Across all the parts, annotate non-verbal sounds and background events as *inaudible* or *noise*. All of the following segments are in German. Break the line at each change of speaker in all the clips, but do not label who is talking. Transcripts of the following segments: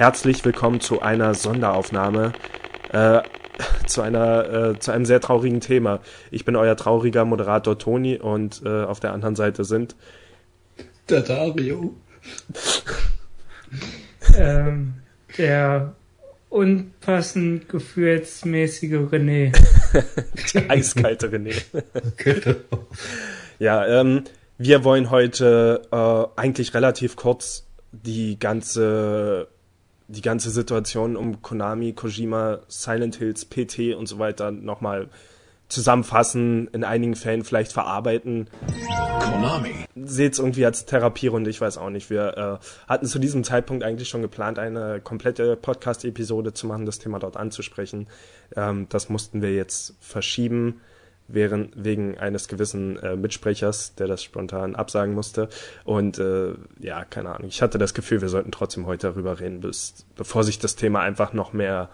Herzlich willkommen zu einer Sonderaufnahme, äh, zu einer, äh, zu einem sehr traurigen Thema. Ich bin euer trauriger Moderator Toni und äh, auf der anderen Seite sind
der Dario,
ähm, der unpassend gefühlsmäßige René. *laughs*
der eiskalte René. ja, ähm, wir wollen heute äh, eigentlich relativ kurz die ganze die ganze Situation um Konami, Kojima, Silent Hills, PT und so weiter nochmal zusammenfassen, in einigen Fällen vielleicht verarbeiten. Konami. Seht's irgendwie als Therapierunde, ich weiß auch nicht. Wir äh, hatten zu diesem Zeitpunkt eigentlich schon geplant, eine komplette Podcast-Episode zu machen, das Thema dort anzusprechen. Ähm, das mussten wir jetzt verschieben während, wegen eines gewissen äh, Mitsprechers, der das spontan absagen musste. Und äh, ja, keine Ahnung. Ich hatte das Gefühl, wir sollten trotzdem heute darüber reden, bis, bevor sich das Thema einfach noch mehr,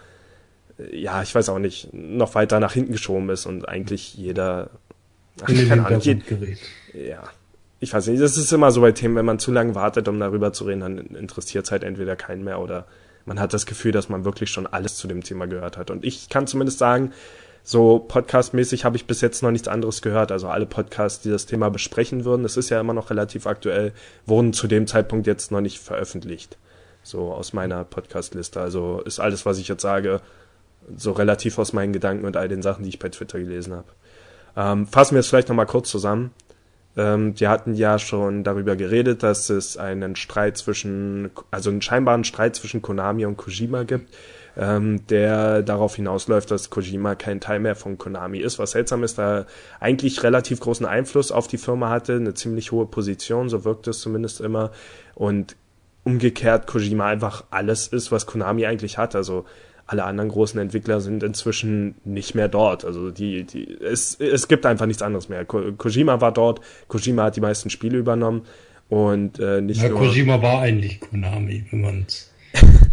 äh, ja, ich weiß auch nicht, noch weiter nach hinten geschoben ist und eigentlich jeder.
Ach, In keine Ahnung, je,
ja. Ich weiß nicht, das ist immer so bei Themen, wenn man zu lange wartet, um darüber zu reden, dann interessiert es halt entweder keinen mehr oder man hat das Gefühl, dass man wirklich schon alles zu dem Thema gehört hat. Und ich kann zumindest sagen, so podcastmäßig habe ich bis jetzt noch nichts anderes gehört. Also alle Podcasts, die das Thema besprechen würden, das ist ja immer noch relativ aktuell, wurden zu dem Zeitpunkt jetzt noch nicht veröffentlicht. So aus meiner Podcast-Liste. Also ist alles, was ich jetzt sage, so relativ aus meinen Gedanken und all den Sachen, die ich bei Twitter gelesen habe. Ähm, fassen wir es vielleicht nochmal kurz zusammen. Ähm, wir hatten ja schon darüber geredet, dass es einen Streit zwischen, also einen scheinbaren Streit zwischen Konami und Kojima gibt ähm, der darauf hinausläuft, dass Kojima kein Teil mehr von Konami ist, was seltsam ist, da er eigentlich relativ großen Einfluss auf die Firma hatte, eine ziemlich hohe Position, so wirkt es zumindest immer und umgekehrt Kojima einfach alles ist, was Konami eigentlich hat, also alle anderen großen Entwickler sind inzwischen nicht mehr dort. Also die, die, es, es gibt einfach nichts anderes mehr. Ko Kojima war dort, Kojima hat die meisten Spiele übernommen und äh, nicht
ja,
nur.
Kojima war eigentlich Konami, wenn man es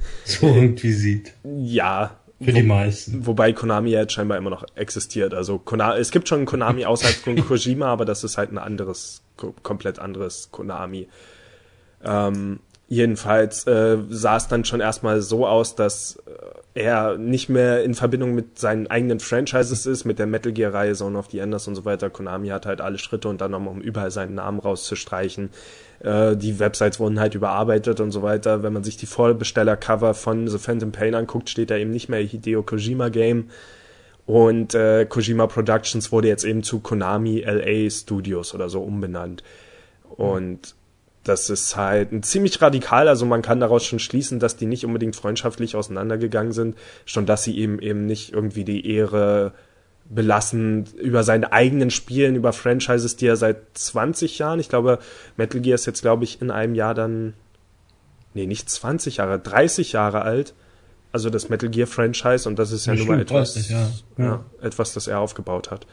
*laughs* so irgendwie sieht.
Ja.
Für die meisten.
Wobei Konami jetzt scheinbar immer noch existiert. Also Konami, es gibt schon Konami *laughs* außerhalb von Kojima, aber das ist halt ein anderes, komplett anderes Konami. Ähm, jedenfalls äh, sah es dann schon erstmal so aus, dass äh, er nicht mehr in Verbindung mit seinen eigenen Franchises ist, mit der Metal Gear Reihe, Zone of the Enders und so weiter. Konami hat halt alle Schritte unternommen, um überall seinen Namen rauszustreichen. Äh, die Websites wurden halt überarbeitet und so weiter. Wenn man sich die Vollbesteller-Cover von The Phantom Pain anguckt, steht da eben nicht mehr Hideo Kojima Game. Und äh, Kojima Productions wurde jetzt eben zu Konami LA Studios oder so umbenannt. Und das ist halt ein ziemlich radikal, also man kann daraus schon schließen, dass die nicht unbedingt freundschaftlich auseinandergegangen sind, schon dass sie eben eben nicht irgendwie die Ehre belassen über seine eigenen Spielen, über Franchises, die er seit 20 Jahren, ich glaube, Metal Gear ist jetzt, glaube ich, in einem Jahr dann, nee, nicht 20 Jahre, 30 Jahre alt. Also das Metal Gear Franchise und das ist ja, ja nun mal etwas, 30, ja. Ja. ja. etwas, das er aufgebaut hat.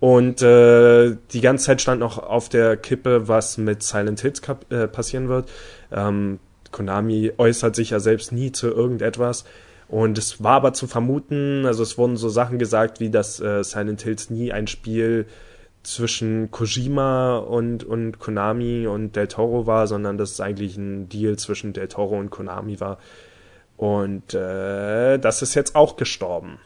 Und äh, die ganze Zeit stand noch auf der Kippe, was mit Silent Hits äh, passieren wird. Ähm, Konami äußert sich ja selbst nie zu irgendetwas. Und es war aber zu vermuten, also es wurden so Sachen gesagt, wie dass äh, Silent Hills nie ein Spiel zwischen Kojima und, und Konami und Del Toro war, sondern dass es eigentlich ein Deal zwischen Del Toro und Konami war. Und äh, das ist jetzt auch gestorben.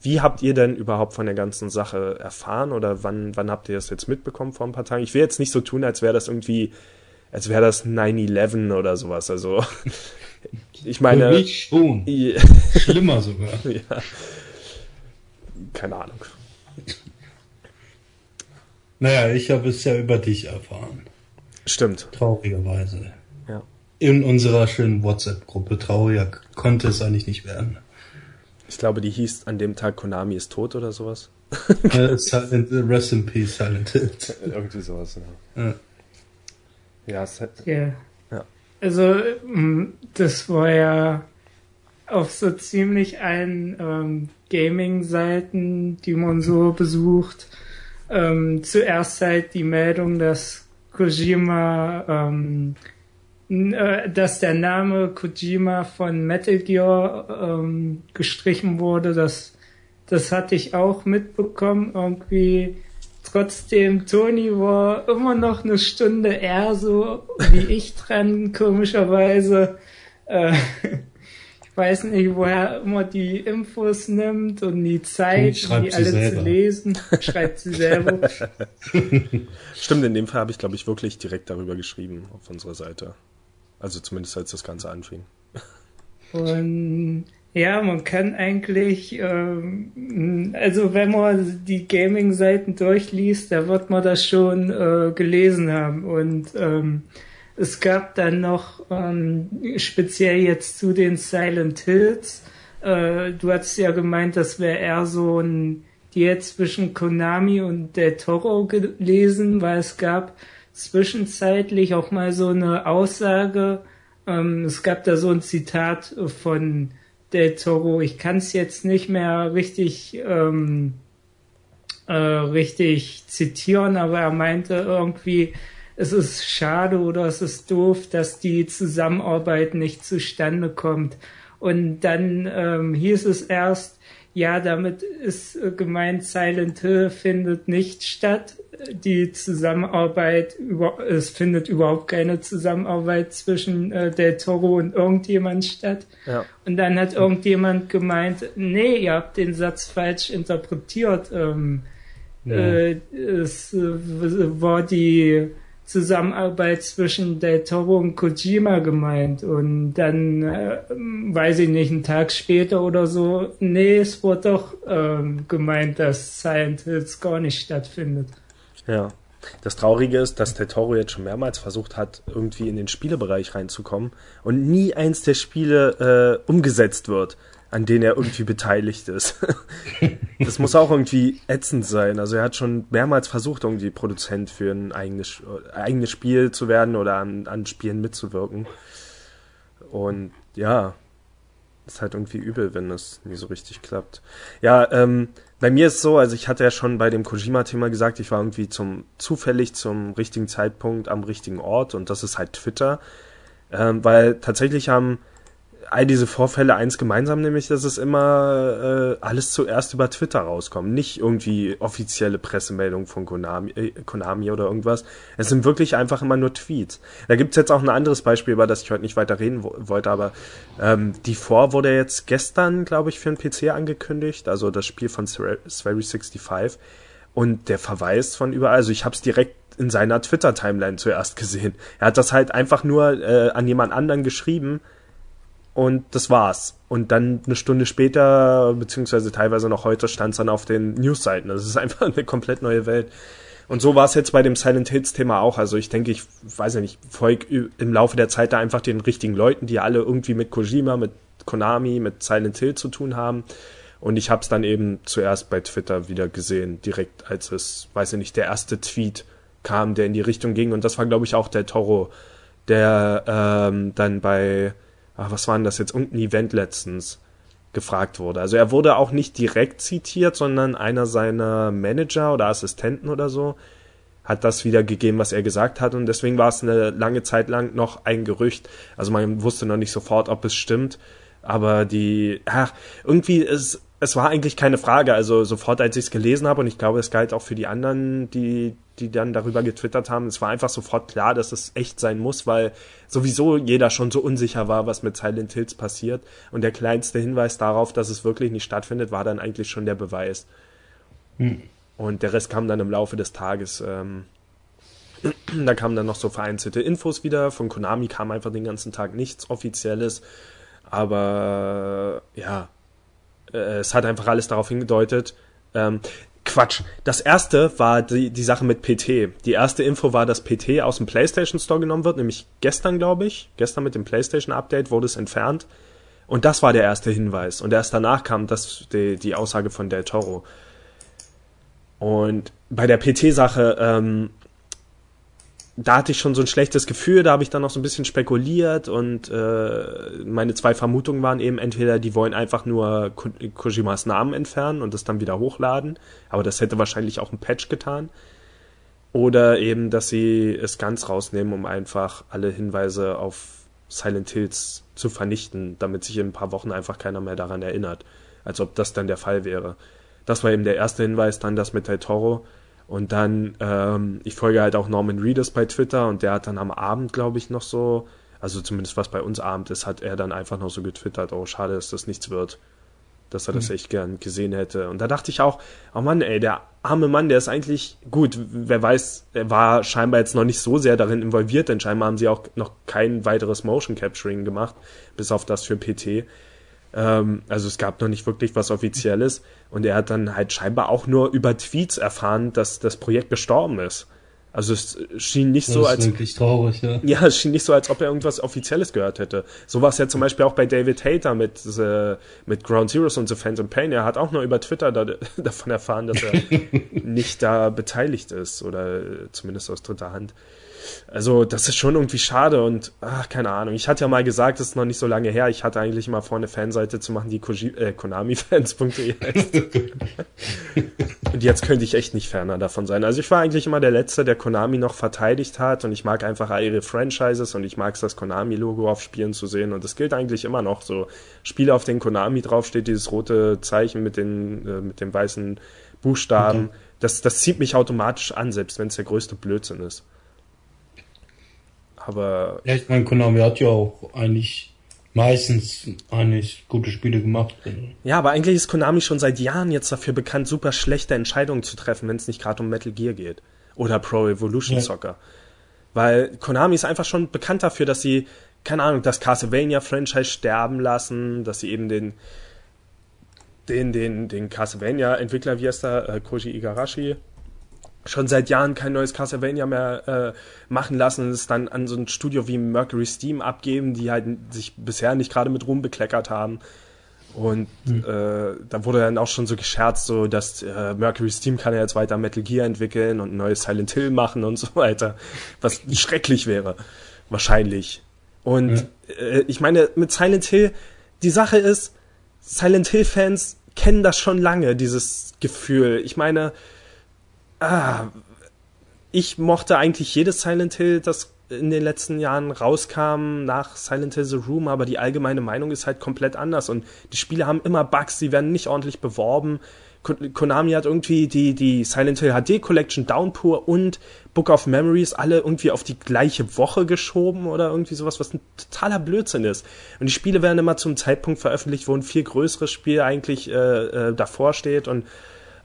Wie habt ihr denn überhaupt von der ganzen Sache erfahren oder wann, wann habt ihr das jetzt mitbekommen vor ein paar Tagen? Ich will jetzt nicht so tun, als wäre das irgendwie, als wäre das 9-11 oder sowas. Also *laughs* ich meine.
Für mich schon. *laughs* Schlimmer sogar. *laughs* Ja.
Keine Ahnung.
Naja, ich habe es ja über dich erfahren.
Stimmt.
Traurigerweise.
Ja.
In unserer schönen WhatsApp-Gruppe. Trauriger konnte es eigentlich nicht werden.
Ich glaube, die hieß an dem Tag Konami ist tot oder sowas. *laughs*
Silent, Rest in Peace, Silent
Irgendwie sowas, ja. Ja,
ja es hat, yeah. Also, mm, das war ja auf so ziemlich allen ähm, Gaming-Seiten, die man so besucht, ähm, zuerst halt die Meldung, dass Kojima, ähm, äh, dass der Name Kojima von Metal Gear ähm, gestrichen wurde. Das, das hatte ich auch mitbekommen. Irgendwie Trotzdem, Toni war immer noch eine Stunde eher so wie ich *laughs* dran, komischerweise. Äh, ich weiß nicht, woher er immer die Infos nimmt und die Zeit, die alle selber. zu lesen. Schreibt sie selber. *laughs*
Stimmt, in dem Fall habe ich, glaube ich, wirklich direkt darüber geschrieben auf unserer Seite. Also zumindest als das Ganze anfing.
Und ja, man kann eigentlich, ähm, also wenn man die Gaming-Seiten durchliest, da wird man das schon äh, gelesen haben. Und ähm, es gab dann noch ähm, speziell jetzt zu den Silent Hills. Äh, du hast ja gemeint, das wäre eher so ein Diät zwischen Konami und Del Toro gelesen, weil es gab zwischenzeitlich auch mal so eine Aussage. Ähm, es gab da so ein Zitat von Del Toro. Ich kann es jetzt nicht mehr richtig ähm, äh, richtig zitieren, aber er meinte irgendwie, es ist schade oder es ist doof, dass die Zusammenarbeit nicht zustande kommt. Und dann ähm, hieß es erst, ja, damit ist äh, gemeint, Silent Hill findet nicht statt. Die Zusammenarbeit, über, es findet überhaupt keine Zusammenarbeit zwischen äh, Del Toro und irgendjemand statt. Ja. Und dann hat irgendjemand gemeint, nee, ihr habt den Satz falsch interpretiert. Ähm, ja. äh, es äh, war die Zusammenarbeit zwischen Del Toro und Kojima gemeint und dann, äh, weiß ich nicht, einen Tag später oder so, nee, es wurde doch ähm, gemeint, dass Silent Hills gar nicht stattfindet.
Ja. Das Traurige ist, dass Del Toro jetzt schon mehrmals versucht hat, irgendwie in den Spielebereich reinzukommen und nie eins der Spiele äh, umgesetzt wird an denen er irgendwie beteiligt ist. *laughs* das muss auch irgendwie ätzend sein. Also er hat schon mehrmals versucht, irgendwie Produzent für ein eigenes, eigenes Spiel zu werden oder an, an Spielen mitzuwirken. Und ja, ist halt irgendwie übel, wenn das nie so richtig klappt. Ja, ähm, bei mir ist so, also ich hatte ja schon bei dem Kojima-Thema gesagt, ich war irgendwie zum zufällig zum richtigen Zeitpunkt am richtigen Ort und das ist halt Twitter. Ähm, weil tatsächlich haben all diese Vorfälle eins gemeinsam, nämlich, dass es immer äh, alles zuerst über Twitter rauskommt. Nicht irgendwie offizielle Pressemeldungen von Konami, äh, Konami oder irgendwas. Es sind wirklich einfach immer nur Tweets. Da gibt's jetzt auch ein anderes Beispiel, über das ich heute nicht weiter reden wollte, aber ähm, die Vor wurde jetzt gestern, glaube ich, für den PC angekündigt, also das Spiel von Swery 65 und der Verweis von überall, also ich habe es direkt in seiner Twitter-Timeline zuerst gesehen. Er hat das halt einfach nur äh, an jemand anderen geschrieben, und das war's. Und dann eine Stunde später, beziehungsweise teilweise noch heute, stand es dann auf den Newsseiten. Das ist *laughs* einfach eine komplett neue Welt. Und so war es jetzt bei dem Silent Hills Thema auch. Also ich denke, ich weiß ja nicht, folge im Laufe der Zeit da einfach den richtigen Leuten, die alle irgendwie mit Kojima, mit Konami, mit Silent Hill zu tun haben. Und ich habe es dann eben zuerst bei Twitter wieder gesehen, direkt als es, weiß ich nicht, der erste Tweet kam, der in die Richtung ging. Und das war, glaube ich, auch der Toro, der ähm, dann bei ach, was war denn das jetzt, irgendein Event letztens gefragt wurde. Also er wurde auch nicht direkt zitiert, sondern einer seiner Manager oder Assistenten oder so hat das wiedergegeben, was er gesagt hat und deswegen war es eine lange Zeit lang noch ein Gerücht. Also man wusste noch nicht sofort, ob es stimmt, aber die, ach, irgendwie ist es war eigentlich keine Frage. Also sofort, als ich es gelesen habe, und ich glaube, es galt auch für die anderen, die, die dann darüber getwittert haben, es war einfach sofort klar, dass es echt sein muss, weil sowieso jeder schon so unsicher war, was mit Silent Hills passiert. Und der kleinste Hinweis darauf, dass es wirklich nicht stattfindet, war dann eigentlich schon der Beweis. Hm. Und der Rest kam dann im Laufe des Tages. Ähm, *clears throat* da kamen dann noch so vereinzelte Infos wieder. Von Konami kam einfach den ganzen Tag nichts Offizielles. Aber ja, äh, es hat einfach alles darauf hingedeutet. Ähm, Quatsch. Das erste war die, die Sache mit PT. Die erste Info war, dass PT aus dem PlayStation Store genommen wird, nämlich gestern, glaube ich. Gestern mit dem PlayStation Update wurde es entfernt. Und das war der erste Hinweis. Und erst danach kam das, die, die Aussage von Del Toro. Und bei der PT-Sache, ähm, da hatte ich schon so ein schlechtes Gefühl, da habe ich dann noch so ein bisschen spekuliert und äh, meine zwei Vermutungen waren eben entweder, die wollen einfach nur Ko Kojimas Namen entfernen und das dann wieder hochladen, aber das hätte wahrscheinlich auch ein Patch getan. Oder eben, dass sie es ganz rausnehmen, um einfach alle Hinweise auf Silent Hills zu vernichten, damit sich in ein paar Wochen einfach keiner mehr daran erinnert, als ob das dann der Fall wäre. Das war eben der erste Hinweis, dann das mit Del Toro und dann, ähm, ich folge halt auch Norman Reedus bei Twitter und der hat dann am Abend, glaube ich, noch so Also zumindest was bei uns Abend ist, hat er dann einfach noch so getwittert, oh schade, dass das nichts wird. Dass er das mhm. echt gern gesehen hätte. Und da dachte ich auch, oh Mann, ey, der arme Mann, der ist eigentlich gut, wer weiß, er war scheinbar jetzt noch nicht so sehr darin involviert, denn scheinbar haben sie auch noch kein weiteres Motion Capturing gemacht, bis auf das für PT. Ähm, also es gab noch nicht wirklich was Offizielles und er hat dann halt scheinbar auch nur über Tweets erfahren, dass das Projekt gestorben ist. Also es schien nicht
das
so als
wirklich traurig, ja.
ja, es schien nicht so, als ob er irgendwas Offizielles gehört hätte. So war es ja zum Beispiel auch bei David Hater mit äh, mit Ground Zeroes und The Phantom Pain. Er hat auch nur über Twitter da, *laughs* davon erfahren, dass er *laughs* nicht da beteiligt ist oder zumindest aus dritter Hand. Also, das ist schon irgendwie schade und, ach, keine Ahnung. Ich hatte ja mal gesagt, das ist noch nicht so lange her. Ich hatte eigentlich mal vor, eine Fanseite zu machen, die äh, konamifans.de heißt. *laughs* und jetzt könnte ich echt nicht ferner davon sein. Also, ich war eigentlich immer der Letzte, der Konami noch verteidigt hat und ich mag einfach ihre Franchises und ich mag es, das Konami-Logo auf Spielen zu sehen und das gilt eigentlich immer noch so. Spiele, auf den Konami draufsteht, dieses rote Zeichen mit den, äh, mit dem weißen Buchstaben. Okay. Das, das zieht mich automatisch an, selbst wenn es der größte Blödsinn ist. Aber.
Ja, ich meine, Konami hat ja auch eigentlich meistens eigentlich gute Spiele gemacht.
Ja, aber eigentlich ist Konami schon seit Jahren jetzt dafür bekannt, super schlechte Entscheidungen zu treffen, wenn es nicht gerade um Metal Gear geht. Oder Pro Evolution ja. Soccer. Weil Konami ist einfach schon bekannt dafür, dass sie, keine Ahnung, das Castlevania-Franchise sterben lassen, dass sie eben den, den, den, den Castlevania-Entwickler, wie heißt der, äh, Koji Igarashi, schon seit Jahren kein neues Castlevania mehr äh, machen lassen und es dann an so ein Studio wie Mercury Steam abgeben, die halt sich bisher nicht gerade mit Ruhm bekleckert haben. Und mhm. äh, da wurde dann auch schon so gescherzt, so dass äh, Mercury Steam kann ja jetzt weiter Metal Gear entwickeln und ein neues Silent Hill machen und so weiter, was schrecklich wäre, wahrscheinlich. Und mhm. äh, ich meine, mit Silent Hill, die Sache ist, Silent Hill Fans kennen das schon lange, dieses Gefühl. Ich meine, ah, ich mochte eigentlich jedes Silent Hill, das in den letzten Jahren rauskam nach Silent Hill The Room, aber die allgemeine Meinung ist halt komplett anders und die Spiele haben immer Bugs, sie werden nicht ordentlich beworben. Konami hat irgendwie die, die Silent Hill HD Collection Downpour und Book of Memories alle irgendwie auf die gleiche Woche geschoben oder irgendwie sowas, was ein totaler Blödsinn ist. Und die Spiele werden immer zum Zeitpunkt veröffentlicht, wo ein viel größeres Spiel eigentlich äh, äh, davor steht und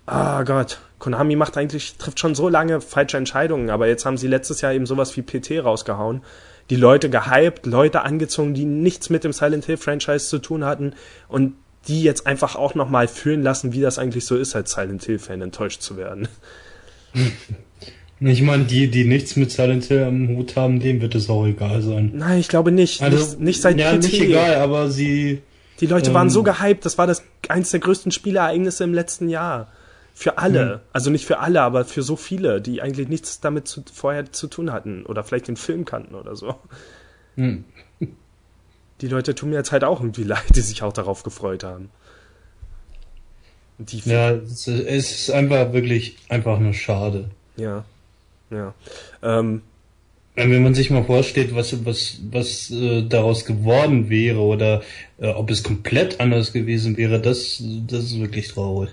ah Gott, Konami macht eigentlich, trifft schon so lange falsche Entscheidungen, aber jetzt haben sie letztes Jahr eben sowas wie PT rausgehauen. Die Leute gehypt, Leute angezogen, die nichts mit dem Silent Hill Franchise zu tun hatten und die jetzt einfach auch nochmal fühlen lassen, wie das eigentlich so ist, als Silent Hill Fan enttäuscht zu werden.
Ich meine, die, die nichts mit Silent Hill am Hut haben, denen wird es auch egal sein.
Nein, ich glaube nicht. Also, nicht, nicht seit
ja, PT. nicht egal, aber sie.
Die Leute ähm, waren so gehypt, das war das eins der größten Spielereignisse im letzten Jahr. Für alle. Mhm. Also nicht für alle, aber für so viele, die eigentlich nichts damit zu, vorher zu tun hatten. Oder vielleicht den Film kannten oder so. Mhm. Die Leute tun mir jetzt halt auch irgendwie *laughs* leid, die sich auch darauf gefreut haben.
Die ja, es ist einfach wirklich einfach nur schade.
Ja. Ja. Ähm,
wenn man sich mal vorstellt, was, was, was äh, daraus geworden wäre oder äh, ob es komplett anders gewesen wäre, das, das ist wirklich traurig.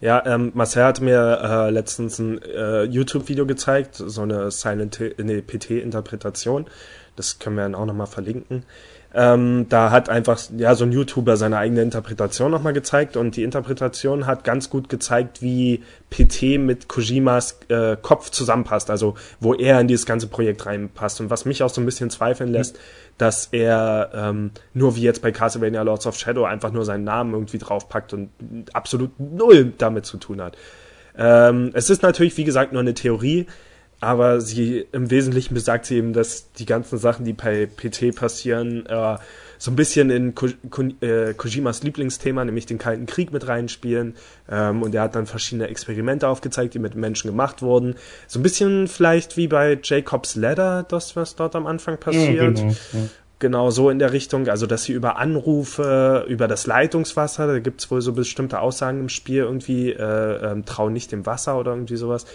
Ja, ähm, Marcel hat mir äh, letztens ein äh, YouTube-Video gezeigt, so eine Silent nee, PT-Interpretation. Das können wir dann auch nochmal verlinken. Ähm, da hat einfach ja so ein YouTuber seine eigene Interpretation nochmal gezeigt und die Interpretation hat ganz gut gezeigt, wie PT mit Kojimas äh, Kopf zusammenpasst, also wo er in dieses ganze Projekt reinpasst und was mich auch so ein bisschen zweifeln lässt, mhm. Dass er ähm, nur wie jetzt bei Castlevania Lords of Shadow einfach nur seinen Namen irgendwie draufpackt und absolut null damit zu tun hat. Ähm, es ist natürlich, wie gesagt, nur eine Theorie aber sie im Wesentlichen besagt sie eben, dass die ganzen Sachen, die bei PT passieren, äh, so ein bisschen in Ko Ko äh, Kojimas Lieblingsthema, nämlich den Kalten Krieg mit reinspielen. Ähm, und er hat dann verschiedene Experimente aufgezeigt, die mit Menschen gemacht wurden. So ein bisschen vielleicht wie bei Jacob's Ladder, das, was dort am Anfang passiert. Ja, genau, ja. genau so in der Richtung. Also, dass sie über Anrufe, über das Leitungswasser, da gibt's wohl so bestimmte Aussagen im Spiel, irgendwie äh, ähm, trau nicht dem Wasser oder irgendwie sowas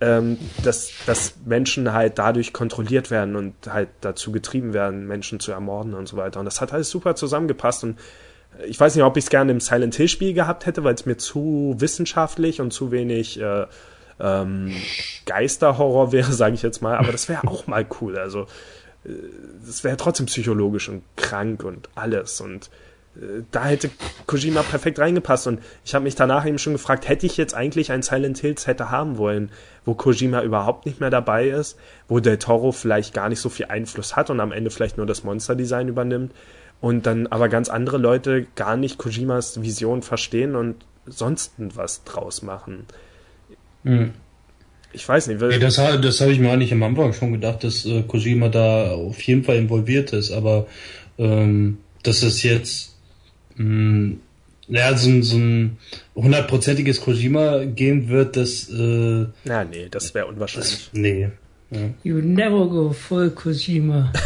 ähm, dass, dass Menschen halt dadurch kontrolliert werden und halt dazu getrieben werden, Menschen zu ermorden und so weiter. Und das hat alles super zusammengepasst und ich weiß nicht, ob ich es gerne im Silent Hill Spiel gehabt hätte, weil es mir zu wissenschaftlich und zu wenig äh, ähm, Geisterhorror wäre, *laughs* sage ich jetzt mal. Aber das wäre auch mal cool. Also das wäre trotzdem psychologisch und krank und alles und äh, da hätte Kojima perfekt reingepasst und ich habe mich danach eben schon gefragt, hätte ich jetzt eigentlich ein Silent Hills hätte haben wollen, wo Kojima überhaupt nicht mehr dabei ist, wo Del Toro vielleicht gar nicht so viel Einfluss hat und am Ende vielleicht nur das Monsterdesign übernimmt und dann aber ganz andere Leute gar nicht Kojimas Vision verstehen und sonst was draus machen.
Mhm.
Ich weiß nicht.
Nee, das das habe ich mir eigentlich am Anfang schon gedacht, dass äh, Kojima da auf jeden Fall involviert ist, aber ähm, dass es jetzt mh, hm, ja, so, so ein hundertprozentiges Kojima geben wird, das äh,
Na, nee, das wäre unwahrscheinlich.
Das, nee.
Ja. You never go full Kojima. *laughs*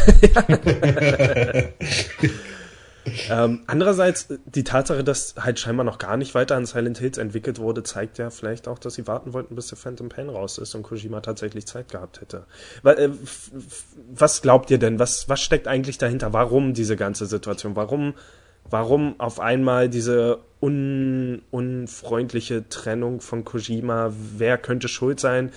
*laughs*
ähm, andererseits, die Tatsache, dass halt scheinbar noch gar nicht weiter an Silent Hills entwickelt wurde, zeigt ja vielleicht auch, dass sie warten wollten, bis der Phantom Pain raus ist und Kojima tatsächlich Zeit gehabt hätte. Äh, was glaubt ihr denn? Was, was steckt eigentlich dahinter? Warum diese ganze Situation? Warum, warum auf einmal diese un, unfreundliche Trennung von Kojima? Wer könnte schuld sein?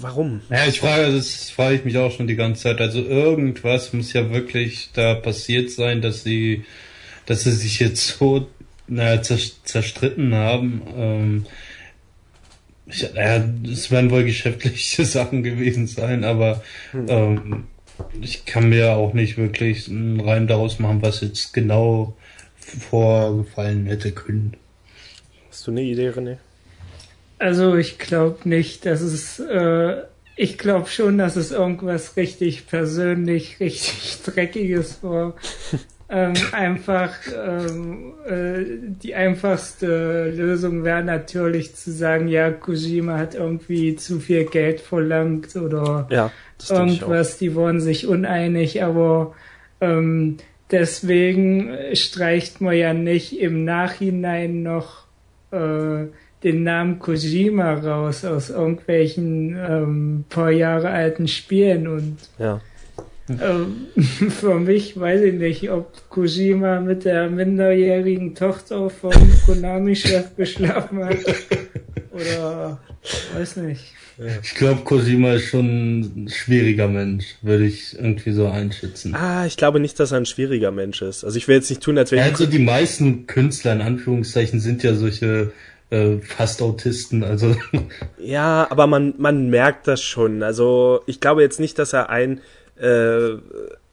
Warum?
Ja, ich frage, das frage ich mich auch schon die ganze Zeit. Also irgendwas muss ja wirklich da passiert sein, dass sie, dass sie sich jetzt so naja, zerstritten haben. Ähm, ich, ja, es werden wohl geschäftliche *laughs* Sachen gewesen sein, aber hm. ähm, ich kann mir auch nicht wirklich einen Reim daraus machen, was jetzt genau vorgefallen hätte können.
Hast du eine Idee, René?
Also ich glaube nicht, dass es, äh, ich glaube schon, dass es irgendwas richtig persönlich, *laughs* richtig Dreckiges war. *laughs* ähm, einfach ähm, äh, die einfachste Lösung wäre natürlich zu sagen, ja, Kojima hat irgendwie zu viel Geld verlangt oder
ja,
irgendwas, die waren sich uneinig, aber ähm, deswegen streicht man ja nicht im Nachhinein noch äh, den Namen Kojima raus aus irgendwelchen ähm, paar Jahre alten Spielen und
ja.
ähm, *laughs* für mich weiß ich nicht, ob Kojima mit der minderjährigen Tochter vom Konami-Chef geschlafen hat *laughs* oder weiß nicht.
Ich glaube, Kojima ist schon ein schwieriger Mensch, würde ich irgendwie so einschätzen.
Ah, ich glaube nicht, dass er ein schwieriger Mensch ist. Also ich will jetzt nicht tun, als wäre
ja, Also die meisten Künstler in Anführungszeichen sind ja solche äh, fast Autisten, also. *laughs*
Ja, aber man, man merkt das schon. Also ich glaube jetzt nicht, dass er ein, äh,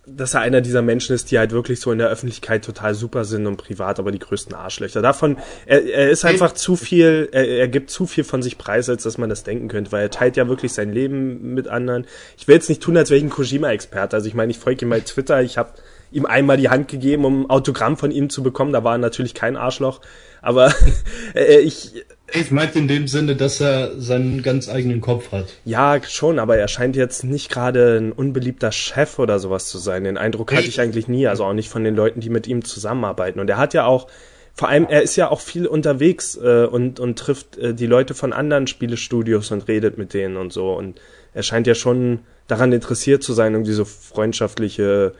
dass er einer dieser Menschen ist, die halt wirklich so in der Öffentlichkeit total super sind und privat aber die größten Arschlöcher. Davon, er, er ist einfach zu viel, er, er gibt zu viel von sich preis, als dass man das denken könnte, weil er teilt ja wirklich sein Leben mit anderen. Ich will jetzt nicht tun, als wäre ich ein Kojima-Experte. Also ich meine, ich folge ihm bei Twitter, ich habe ihm einmal die Hand gegeben, um ein Autogramm von ihm zu bekommen. Da war er natürlich kein Arschloch. Aber äh, *laughs* ich.
Ich meinte in dem Sinne, dass er seinen ganz eigenen Kopf hat.
Ja, schon, aber er scheint jetzt nicht gerade ein unbeliebter Chef oder sowas zu sein. Den Eindruck hatte ich eigentlich nie, also auch nicht von den Leuten, die mit ihm zusammenarbeiten. Und er hat ja auch, vor allem, er ist ja auch viel unterwegs äh, und, und trifft äh, die Leute von anderen Spielestudios und redet mit denen und so. Und er scheint ja schon daran interessiert zu sein, irgendwie so freundschaftliche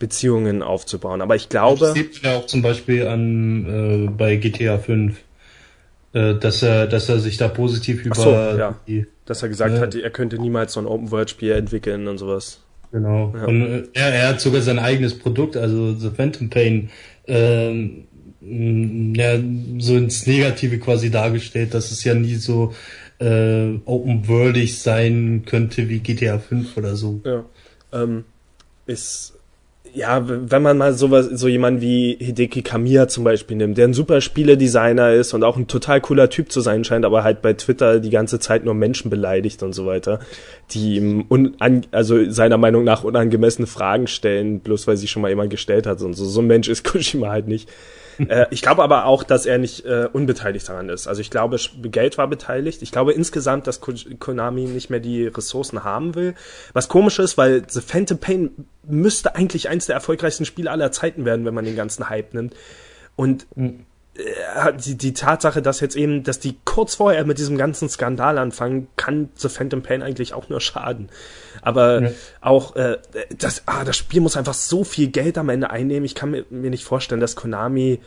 Beziehungen aufzubauen. Aber ich glaube. Das
sieht man ja auch zum Beispiel an äh, bei GTA 5, äh, dass er, dass er sich da positiv über
so, ja. die, dass er gesagt äh, hat, er könnte niemals so ein Open World Spiel entwickeln und sowas.
Genau. Ja. Und äh, er, er hat sogar sein eigenes Produkt, also The Phantom Pain, ähm, ja, so ins Negative quasi dargestellt, dass es ja nie so äh, open worldig sein könnte wie GTA 5 oder so.
Ja. Ähm, ist ja, wenn man mal sowas, so jemand wie Hideki Kamiya zum Beispiel nimmt, der ein super Spieledesigner ist und auch ein total cooler Typ zu sein scheint, aber halt bei Twitter die ganze Zeit nur Menschen beleidigt und so weiter, die ihm un, also seiner Meinung nach unangemessene Fragen stellen, bloß weil sie schon mal jemand gestellt hat und so. So ein Mensch ist *laughs* Kojima halt nicht äh, ich glaube aber auch, dass er nicht äh, unbeteiligt daran ist. Also ich glaube, Geld war beteiligt. Ich glaube insgesamt, dass Konami nicht mehr die Ressourcen haben will. Was komisch ist, weil The Phantom Pain müsste eigentlich eins der erfolgreichsten Spiele aller Zeiten werden, wenn man den ganzen Hype nimmt. Und mhm. Die, die Tatsache, dass jetzt eben, dass die kurz vorher mit diesem ganzen Skandal anfangen, kann The Phantom Pain eigentlich auch nur schaden. Aber ja. auch äh, das, ah, das Spiel muss einfach so viel Geld am Ende einnehmen. Ich kann mir, mir nicht vorstellen, dass Konami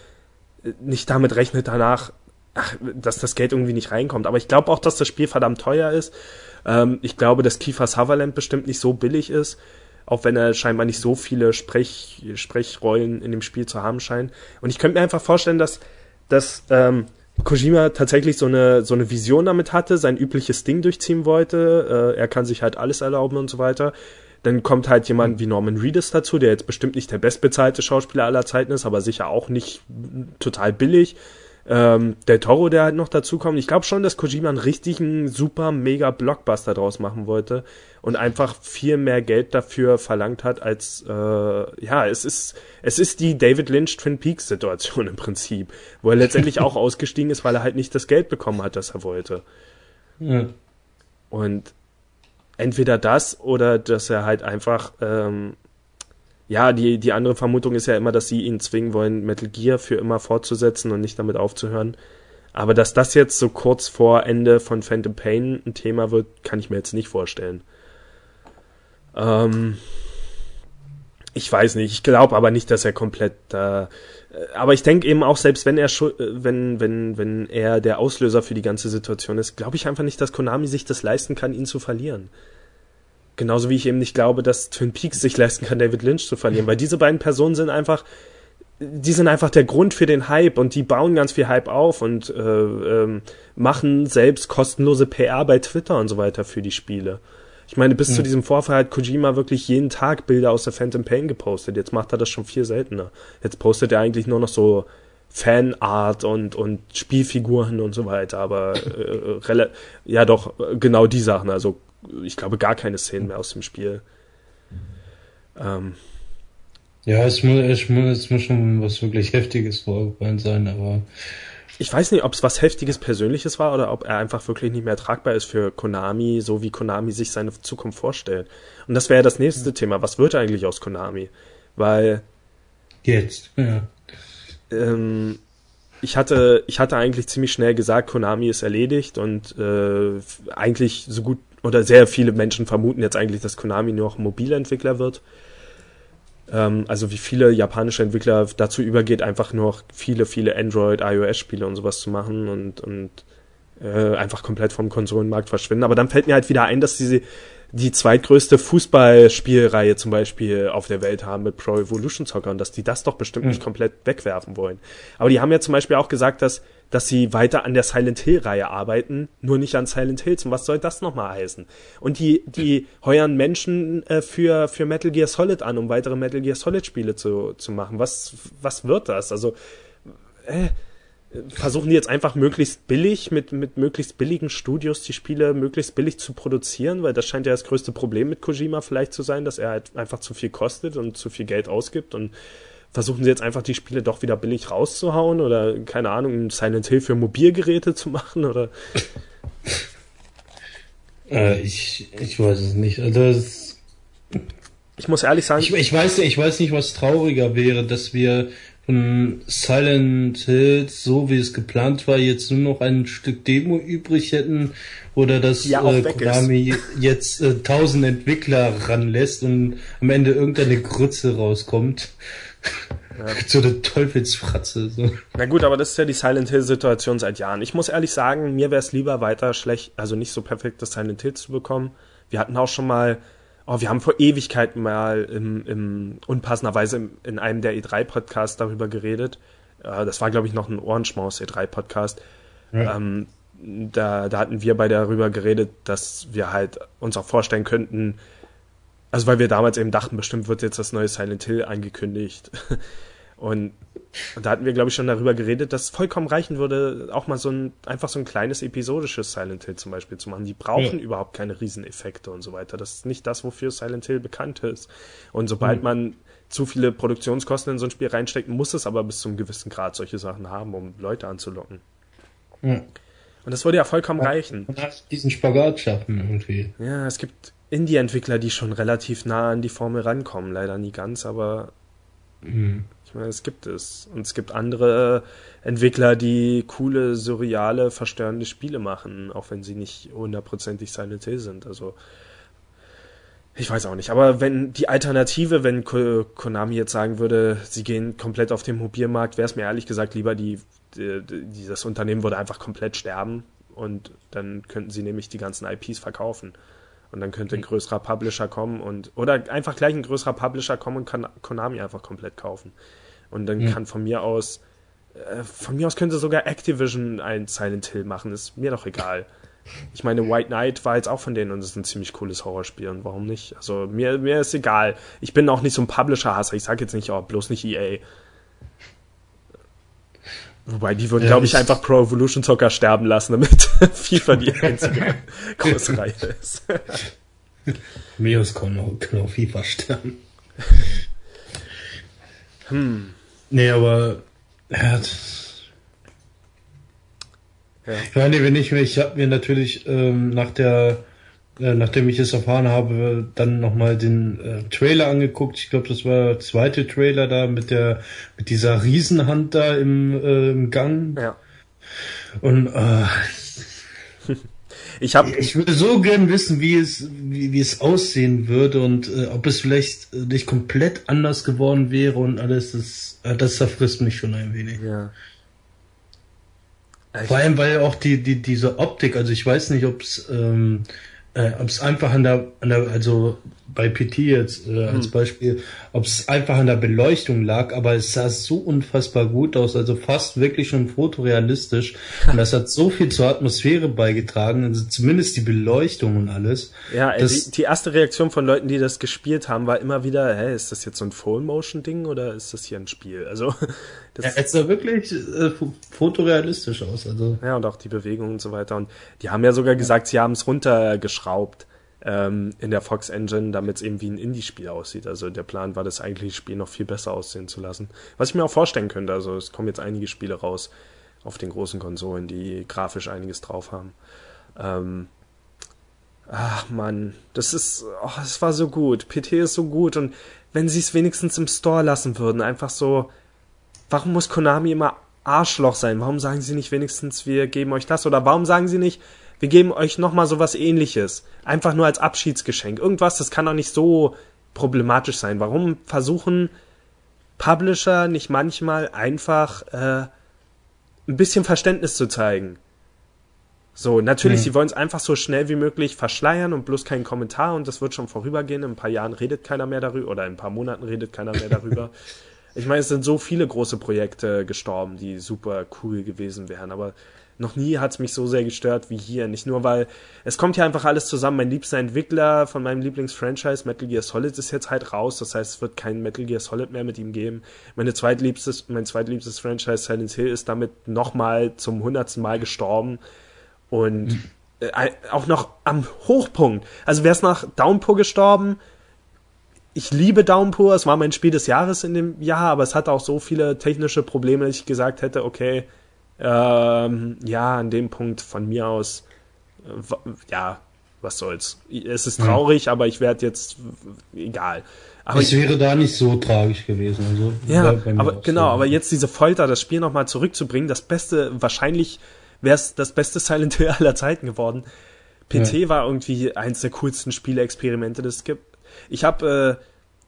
äh, nicht damit rechnet danach, ach, dass das Geld irgendwie nicht reinkommt. Aber ich glaube auch, dass das Spiel verdammt teuer ist. Ähm, ich glaube, dass Kiefer Sutherland bestimmt nicht so billig ist. auch wenn er scheinbar nicht so viele Sprech, Sprechrollen in dem Spiel zu haben scheint. Und ich könnte mir einfach vorstellen, dass, dass ähm, Kojima tatsächlich so eine, so eine Vision damit hatte, sein übliches Ding durchziehen wollte. Äh, er kann sich halt alles erlauben und so weiter. Dann kommt halt jemand wie Norman Reedus dazu, der jetzt bestimmt nicht der bestbezahlte Schauspieler aller Zeiten ist, aber sicher auch nicht total billig ähm, der Toro, der halt noch dazu kommt. Ich glaube schon, dass Kojima einen richtigen, super, mega Blockbuster draus machen wollte und einfach viel mehr Geld dafür verlangt hat, als äh, ja, es ist, es ist die David Lynch Twin Peaks Situation *laughs* im Prinzip, wo er letztendlich auch *laughs* ausgestiegen ist, weil er halt nicht das Geld bekommen hat, das er wollte. Ja. Und entweder das oder dass er halt einfach ähm, ja, die, die andere Vermutung ist ja immer, dass sie ihn zwingen wollen, Metal Gear für immer fortzusetzen und nicht damit aufzuhören. Aber dass das jetzt so kurz vor Ende von Phantom Pain ein Thema wird, kann ich mir jetzt nicht vorstellen. Ähm, ich weiß nicht, ich glaube aber nicht, dass er komplett äh, aber ich denke eben auch, selbst wenn er wenn, wenn, wenn er der Auslöser für die ganze Situation ist, glaube ich einfach nicht, dass Konami sich das leisten kann, ihn zu verlieren. Genauso wie ich eben nicht glaube, dass Twin Peaks sich leisten kann, David Lynch zu verlieren, weil diese beiden Personen sind einfach, die sind einfach der Grund für den Hype und die bauen ganz viel Hype auf und äh, ähm, machen selbst kostenlose PR bei Twitter und so weiter für die Spiele. Ich meine, bis ja. zu diesem Vorfall hat Kojima wirklich jeden Tag Bilder aus der Phantom Pain gepostet. Jetzt macht er das schon viel seltener. Jetzt postet er eigentlich nur noch so Fanart und, und Spielfiguren und so weiter, aber äh, ja doch, genau die Sachen. Also ich glaube, gar keine Szenen mehr aus dem Spiel.
Ähm, ja, es muss, es, muss, es muss schon was wirklich Heftiges vorgefallen sein, aber.
Ich weiß nicht, ob es was Heftiges Persönliches war oder ob er einfach wirklich nicht mehr tragbar ist für Konami, so wie Konami sich seine Zukunft vorstellt. Und das wäre das nächste ja. Thema. Was wird eigentlich aus Konami? Weil.
Jetzt, ja.
Ähm, ich hatte, ich hatte eigentlich ziemlich schnell gesagt, Konami ist erledigt und äh, eigentlich so gut oder sehr viele Menschen vermuten jetzt eigentlich, dass Konami nur noch ein Mobilentwickler wird. Ähm, also wie viele japanische Entwickler dazu übergeht, einfach nur noch viele, viele Android, iOS-Spiele und sowas zu machen und, und äh, einfach komplett vom Konsolenmarkt verschwinden. Aber dann fällt mir halt wieder ein, dass diese die zweitgrößte Fußballspielreihe zum Beispiel auf der Welt haben mit Pro Evolution Soccer und dass die das doch bestimmt mhm. nicht komplett wegwerfen wollen. Aber die haben ja zum Beispiel auch gesagt, dass dass sie weiter an der Silent Hill-Reihe arbeiten, nur nicht an Silent Hills. Und was soll das nochmal heißen? Und die, die *laughs* heuern Menschen äh, für, für Metal Gear Solid an, um weitere Metal Gear Solid-Spiele zu, zu machen. Was, was wird das? Also, äh, versuchen die jetzt einfach möglichst billig, mit, mit möglichst billigen Studios die Spiele möglichst billig zu produzieren, weil das scheint ja das größte Problem mit Kojima vielleicht zu sein, dass er halt einfach zu viel kostet und zu viel Geld ausgibt und versuchen sie jetzt einfach die Spiele doch wieder billig rauszuhauen oder keine Ahnung, Silent Hill für Mobilgeräte zu machen oder?
äh, ich, ich weiß es nicht. Also es,
ich muss ehrlich sagen,
ich, ich weiß, ich weiß nicht, was trauriger wäre, dass wir von Silent Hill, so wie es geplant war, jetzt nur noch ein Stück Demo übrig hätten oder dass ja, äh, Konami jetzt äh, tausend Entwickler ranlässt und am Ende irgendeine Grütze rauskommt. So eine Teufelsfratze. So.
Na gut, aber das ist ja die Silent Hill-Situation seit Jahren. Ich muss ehrlich sagen, mir wäre es lieber weiter schlecht, also nicht so perfektes Silent Hill zu bekommen. Wir hatten auch schon mal, oh, wir haben vor Ewigkeiten mal im, im unpassenderweise in einem der E3-Podcasts darüber geredet. Äh, das war, glaube ich, noch ein Ohrenschmaus E3-Podcast. Ja. Ähm, da, da hatten wir beide darüber geredet, dass wir halt uns auch vorstellen könnten, also weil wir damals eben dachten, bestimmt wird jetzt das neue Silent Hill angekündigt. *laughs* Und, und da hatten wir, glaube ich, schon darüber geredet, dass es vollkommen reichen würde, auch mal so ein, einfach so ein kleines episodisches Silent Hill zum Beispiel zu machen. Die brauchen ja. überhaupt keine Rieseneffekte und so weiter. Das ist nicht das, wofür Silent Hill bekannt ist. Und sobald mhm. man zu viele Produktionskosten in so ein Spiel reinsteckt, muss es aber bis zu einem gewissen Grad solche Sachen haben, um Leute anzulocken. Ja. Und das würde ja vollkommen reichen.
Und diesen Spagat schaffen irgendwie.
Ja, es gibt Indie-Entwickler, die schon relativ nah an die Formel rankommen. Leider nie ganz, aber mhm. ich meine, es gibt es. Und es gibt andere Entwickler, die coole, surreale, verstörende Spiele machen, auch wenn sie nicht hundertprozentig Silent Hill sind. Also ich weiß auch nicht, aber wenn die Alternative, wenn Konami jetzt sagen würde, sie gehen komplett auf den Mobilmarkt, wäre es mir ehrlich gesagt lieber, die, die, dieses Unternehmen würde einfach komplett sterben und dann könnten sie nämlich die ganzen IPs verkaufen. Und dann könnte ein größerer Publisher kommen und, oder einfach gleich ein größerer Publisher kommen und kann Konami einfach komplett kaufen. Und dann mhm. kann von mir aus, äh, von mir aus könnte sogar Activision ein Silent Hill machen, ist mir doch egal. Ich meine, White Knight war jetzt auch von denen und es ist ein ziemlich cooles Horrorspiel und warum nicht? Also mir, mir ist egal. Ich bin auch nicht so ein Publisher-Hasser. Ich sag jetzt nicht, oh, bloß nicht EA. Wobei, die würden, ja, glaube ich, einfach Pro Evolution Soccer sterben lassen, damit *laughs* FIFA die einzige *laughs* große Reihe ist.
Mios kann auch, kann auch FIFA sterben. Hm. Nee, aber ja, ja. Ich meine, wenn ich mir, ich habe mir natürlich ähm, nach der, äh, nachdem ich es erfahren habe, dann nochmal den äh, Trailer angeguckt. Ich glaube, das war der zweite Trailer da mit der, mit dieser Riesenhand da im, äh, im Gang. Ja. Und äh, *laughs* ich habe, ich würde so gern wissen, wie es, wie, wie es aussehen würde und äh, ob es vielleicht nicht komplett anders geworden wäre und alles. Das, äh, das zerfrisst mich schon ein wenig. Ja. Vor allem, weil auch die, die, diese Optik, also ich weiß nicht, ob es ähm, äh, ob es einfach an der, an der, also bei PT jetzt äh, als hm. Beispiel, ob es einfach an der Beleuchtung lag, aber es sah so unfassbar gut aus, also fast wirklich schon fotorealistisch. *laughs* Und das hat so viel zur Atmosphäre beigetragen, also zumindest die Beleuchtung und alles.
Ja, das, die, die, erste Reaktion von Leuten, die das gespielt haben, war immer wieder, hä, ist das jetzt so ein Full-Motion-Ding oder ist das hier ein Spiel? Also *laughs*
das ja, es sah wirklich äh, fotorealistisch aus. Also.
Ja, und auch die Bewegung und so weiter. Und die haben ja sogar gesagt, sie haben es runtergeschraubt ähm, in der Fox Engine, damit es eben wie ein Indie-Spiel aussieht. Also der Plan war, das eigentliche Spiel noch viel besser aussehen zu lassen. Was ich mir auch vorstellen könnte. Also es kommen jetzt einige Spiele raus auf den großen Konsolen, die grafisch einiges drauf haben. Ähm, ach man, das ist, oh, das war so gut. PT ist so gut und wenn sie es wenigstens im Store lassen würden, einfach so, warum muss Konami immer Arschloch sein? Warum sagen sie nicht wenigstens, wir geben euch das? Oder warum sagen sie nicht, wir geben euch nochmal sowas ähnliches. Einfach nur als Abschiedsgeschenk. Irgendwas, das kann doch nicht so problematisch sein. Warum versuchen Publisher nicht manchmal einfach äh, ein bisschen Verständnis zu zeigen? So, natürlich, mhm. sie wollen es einfach so schnell wie möglich verschleiern und bloß keinen Kommentar und das wird schon vorübergehen. In ein paar Jahren redet keiner mehr darüber oder in ein paar Monaten redet keiner mehr darüber. *laughs* ich meine, es sind so viele große Projekte gestorben, die super cool gewesen wären, aber noch nie hat es mich so sehr gestört wie hier. Nicht nur, weil es kommt ja einfach alles zusammen. Mein liebster Entwickler von meinem Lieblingsfranchise, Metal Gear Solid, ist jetzt halt raus. Das heißt, es wird kein Metal Gear Solid mehr mit ihm geben. Meine zweitliebstes, mein zweitliebstes Franchise, Silent Hill, ist damit nochmal zum hundertsten Mal gestorben. Und äh, auch noch am Hochpunkt. Also wäre es nach Downpour gestorben, ich liebe Downpour, es war mein Spiel des Jahres in dem Jahr, aber es hatte auch so viele technische Probleme, dass ich gesagt hätte, okay, ähm, ja, an dem Punkt von mir aus, äh, ja, was soll's. Es ist traurig, ja. aber ich werde jetzt egal. Aber
es wäre da nicht so tragisch gewesen. Also
ja, aber genau, so. aber jetzt diese Folter, das Spiel nochmal zurückzubringen, das Beste, wahrscheinlich wäre es das beste Silent Hill aller Zeiten geworden. PT ja. war irgendwie eins der coolsten Spieleexperimente, das es gibt. Ich habe äh,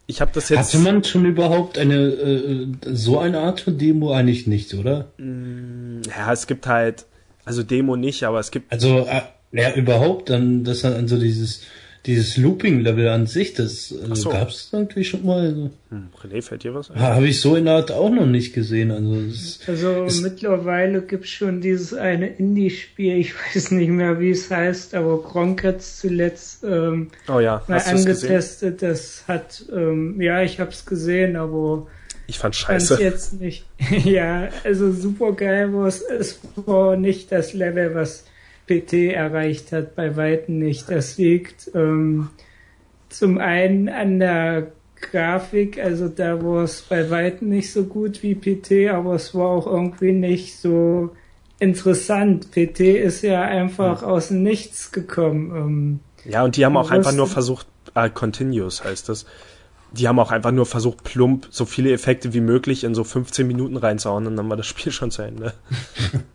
ich habe das jetzt.
Hatte man schon überhaupt eine äh, so eine Art von Demo eigentlich nicht, oder?
Mm, ja, es gibt halt, also Demo nicht, aber es gibt.
Also äh, ja, überhaupt dann, das dann so dieses dieses Looping-Level an sich, das äh, so. gab es irgendwie schon mal. Also. Hm, René, fällt dir was ein? Habe ich so in der Art auch noch nicht gesehen. Also, es,
also es, mittlerweile gibt es schon dieses eine Indie-Spiel, ich weiß nicht mehr, wie es heißt, aber Gronk hat es zuletzt ähm,
oh ja.
mal angetestet. Das hat, ähm, ja, ich habe es gesehen, aber
ich fand scheiße.
jetzt nicht. *laughs* ja, also super geil, war es, es war nicht das Level, was PT erreicht hat, bei weitem nicht. Das liegt ähm, zum einen an der Grafik, also da war es bei weitem nicht so gut wie PT, aber es war auch irgendwie nicht so interessant. PT ist ja einfach ja. aus dem Nichts gekommen. Ähm,
ja, und die haben auch einfach nur versucht, äh, Continuous heißt das, die haben auch einfach nur versucht, plump so viele Effekte wie möglich in so 15 Minuten reinzuhauen und dann war das Spiel schon zu Ende. *laughs*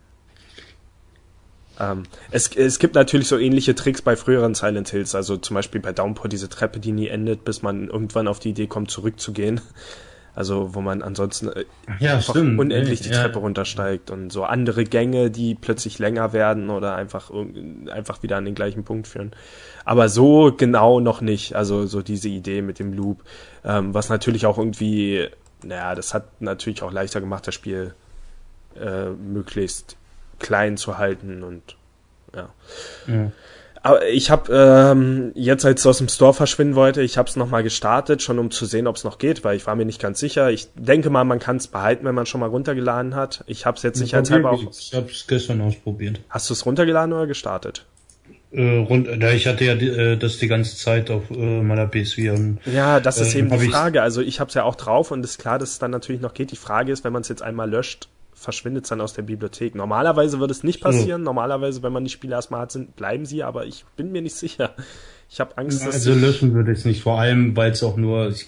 Ähm, es, es gibt natürlich so ähnliche Tricks bei früheren Silent Hills, also zum Beispiel bei Downpour diese Treppe, die nie endet, bis man irgendwann auf die Idee kommt, zurückzugehen. Also wo man ansonsten äh,
ja,
einfach
stimmt.
unendlich die
Ja.
Treppe runtersteigt und so andere Gänge, die plötzlich länger werden oder einfach einfach wieder an den gleichen Punkt führen. Aber so genau noch nicht. Also so diese Idee mit dem Loop, ähm, was natürlich auch irgendwie, naja, das hat natürlich auch leichter gemacht, das Spiel äh, möglichst klein zu halten und ja.
Ja.
Aber ich habe ähm, jetzt, als es aus dem Store verschwinden wollte, ich habe es nochmal gestartet, schon um zu sehen, ob es noch geht, weil ich war mir nicht ganz sicher. Ich denke mal, man kann es behalten, wenn man schon mal runtergeladen hat. Ich habe es jetzt sicherheitshalber auch.
Ich habe es gestern ausprobiert.
Hast du es runtergeladen oder gestartet?
Äh, rund, ja, ich hatte ja äh, das die ganze Zeit auf äh, meiner PS4. Und,
Ja, das ist
Ähm,
eben die Frage. Also ich habe es ja auch drauf und ist klar, dass es dann natürlich noch geht. Die Frage ist, wenn man es jetzt einmal löscht, verschwindet es dann aus der Bibliothek. Normalerweise würde es nicht passieren. Normalerweise, wenn man die Spiele erstmal hat, sind, bleiben sie, aber ich bin mir nicht sicher. Ich habe Angst, dass
also löschen würde ich es nicht, vor allem weil es auch nur, ich,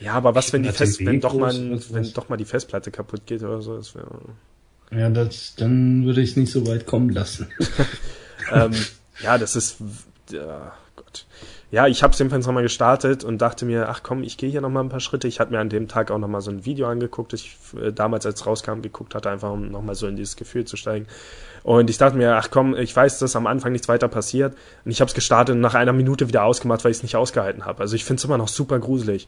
ja, aber was, wenn die Fest, wenn doch mal, wenn doch mal die Festplatte kaputt geht oder so, das wäre
ja, das, dann würde ich es nicht so weit kommen lassen. *laughs*
ähm, ja, das ist, ja, Gott. Ja, ich habe es jedenfalls nochmal gestartet und dachte mir, ach komm, ich gehe hier nochmal ein paar Schritte. Ich hatte mir an dem Tag auch nochmal so ein Video angeguckt, das ich äh, damals, als rauskam, geguckt hatte, einfach um nochmal so in dieses Gefühl zu steigen. Und ich dachte mir, ach komm, ich weiß, dass am Anfang nichts weiter passiert. Und ich habe es gestartet und nach einer Minute wieder ausgemacht, weil ich es nicht ausgehalten habe. Also ich finde es immer noch super gruselig.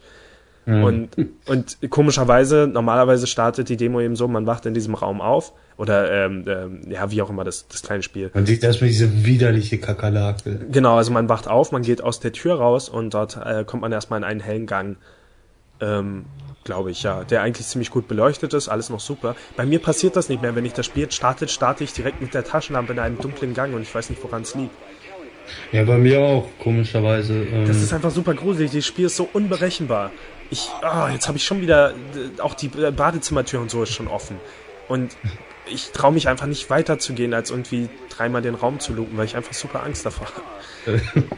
Und, und komischerweise, normalerweise startet die Demo eben so, man wacht in diesem Raum auf. Oder ähm, ähm, ja, wie auch immer das, das kleine Spiel.
Man sieht erstmal diese widerliche Kakerlake.
Genau, also man wacht auf, man geht aus der Tür raus und dort äh, kommt man erstmal in einen hellen Gang. Ähm, Glaube ich, ja. Der eigentlich ziemlich gut beleuchtet ist, alles noch super. Bei mir passiert das nicht mehr. Wenn ich das Spiel startet, starte ich direkt mit der Taschenlampe in einem dunklen Gang und ich weiß nicht, woran es liegt.
Ja, bei mir auch, komischerweise. Ähm,
Das ist einfach super gruselig. Das Spiel ist so unberechenbar. Ich, ah, jetzt habe ich schon wieder, äh, auch die Badezimmertür und so ist schon offen. Und ich traue mich einfach nicht weiterzugehen, als irgendwie dreimal den Raum zu lupen, weil ich einfach super Angst davor habe. *laughs*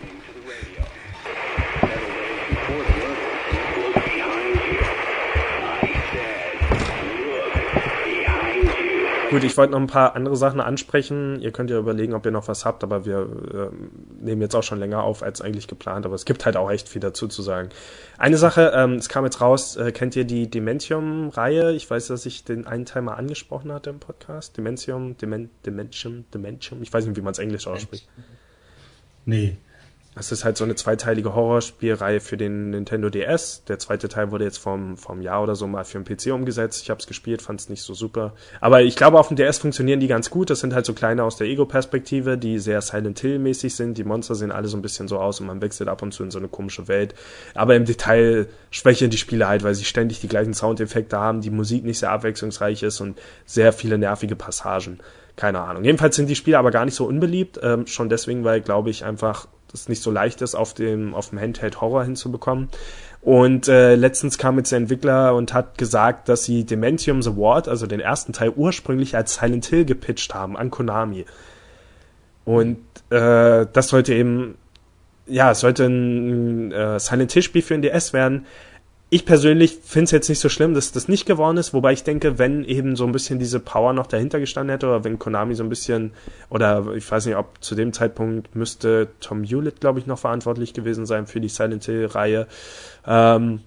Gut, ich wollte noch ein paar andere Sachen ansprechen. Ihr könnt ja überlegen, ob ihr noch was habt, aber wir ähm, nehmen jetzt auch schon länger auf als eigentlich geplant, aber es gibt halt auch echt viel dazu zu sagen. Eine Sache, ähm, es kam jetzt raus, äh, kennt ihr die Dementium-Reihe? Ich weiß, dass ich den einen Teil mal angesprochen hatte im Podcast. Dementium, Demen Dementium, Dementium. Ich weiß nicht, wie man es englisch ausspricht.
nee.
Es ist halt so eine zweiteilige Horrorspielreihe für den Nintendo DS. Der zweite Teil wurde jetzt vom, vom Jahr oder so mal für den PC umgesetzt. Ich habe es gespielt, fand es nicht so super. Aber ich glaube, auf dem DS funktionieren die ganz gut. Das sind halt so kleine aus der Ego-Perspektive, die sehr Silent Hill-mäßig sind. Die Monster sehen alle so ein bisschen so aus und man wechselt ab und zu in so eine komische Welt. Aber im Detail schwächeln die Spiele halt, weil sie ständig die gleichen Soundeffekte haben, die Musik nicht sehr abwechslungsreich ist und sehr viele nervige Passagen. Keine Ahnung. Jedenfalls sind die Spiele aber gar nicht so unbeliebt. Ähm, schon deswegen, weil, glaube ich, einfach das nicht so leicht ist, auf dem, auf dem Handheld Horror hinzubekommen. Und äh, letztens kam jetzt der Entwickler und hat gesagt, dass sie Dementium The Ward, also den ersten Teil, ursprünglich als Silent Hill gepitcht haben an Konami. Und äh, das sollte eben, ja, sollte ein äh, Silent Hill Spiel für den DS werden. Ich persönlich finde es jetzt nicht so schlimm, dass das nicht geworden ist, wobei ich denke, wenn eben so ein bisschen diese Power noch dahinter gestanden hätte, oder wenn Konami so ein bisschen, oder ich weiß nicht, ob zu dem Zeitpunkt müsste Tom Hewlett, glaube ich, noch verantwortlich gewesen sein für die Silent Hill-Reihe. Ähm,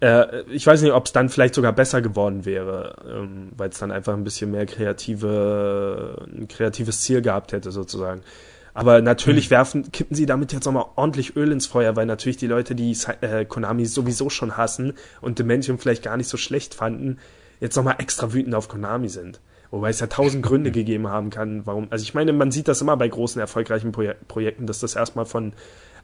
äh, ich weiß nicht, ob es dann vielleicht sogar besser geworden wäre, ähm, weil es dann einfach ein bisschen mehr kreative, ein kreatives Ziel gehabt hätte, sozusagen. Aber natürlich werfen, kippen sie damit jetzt nochmal ordentlich Öl ins Feuer, weil natürlich die Leute, die äh, Konami sowieso schon hassen und Dementium vielleicht gar nicht so schlecht fanden, jetzt nochmal extra wütend auf Konami sind. Wobei es ja tausend Gründe gegeben haben kann, warum. Also ich meine, man sieht das immer bei großen, erfolgreichen Proje Projekten, dass das erstmal von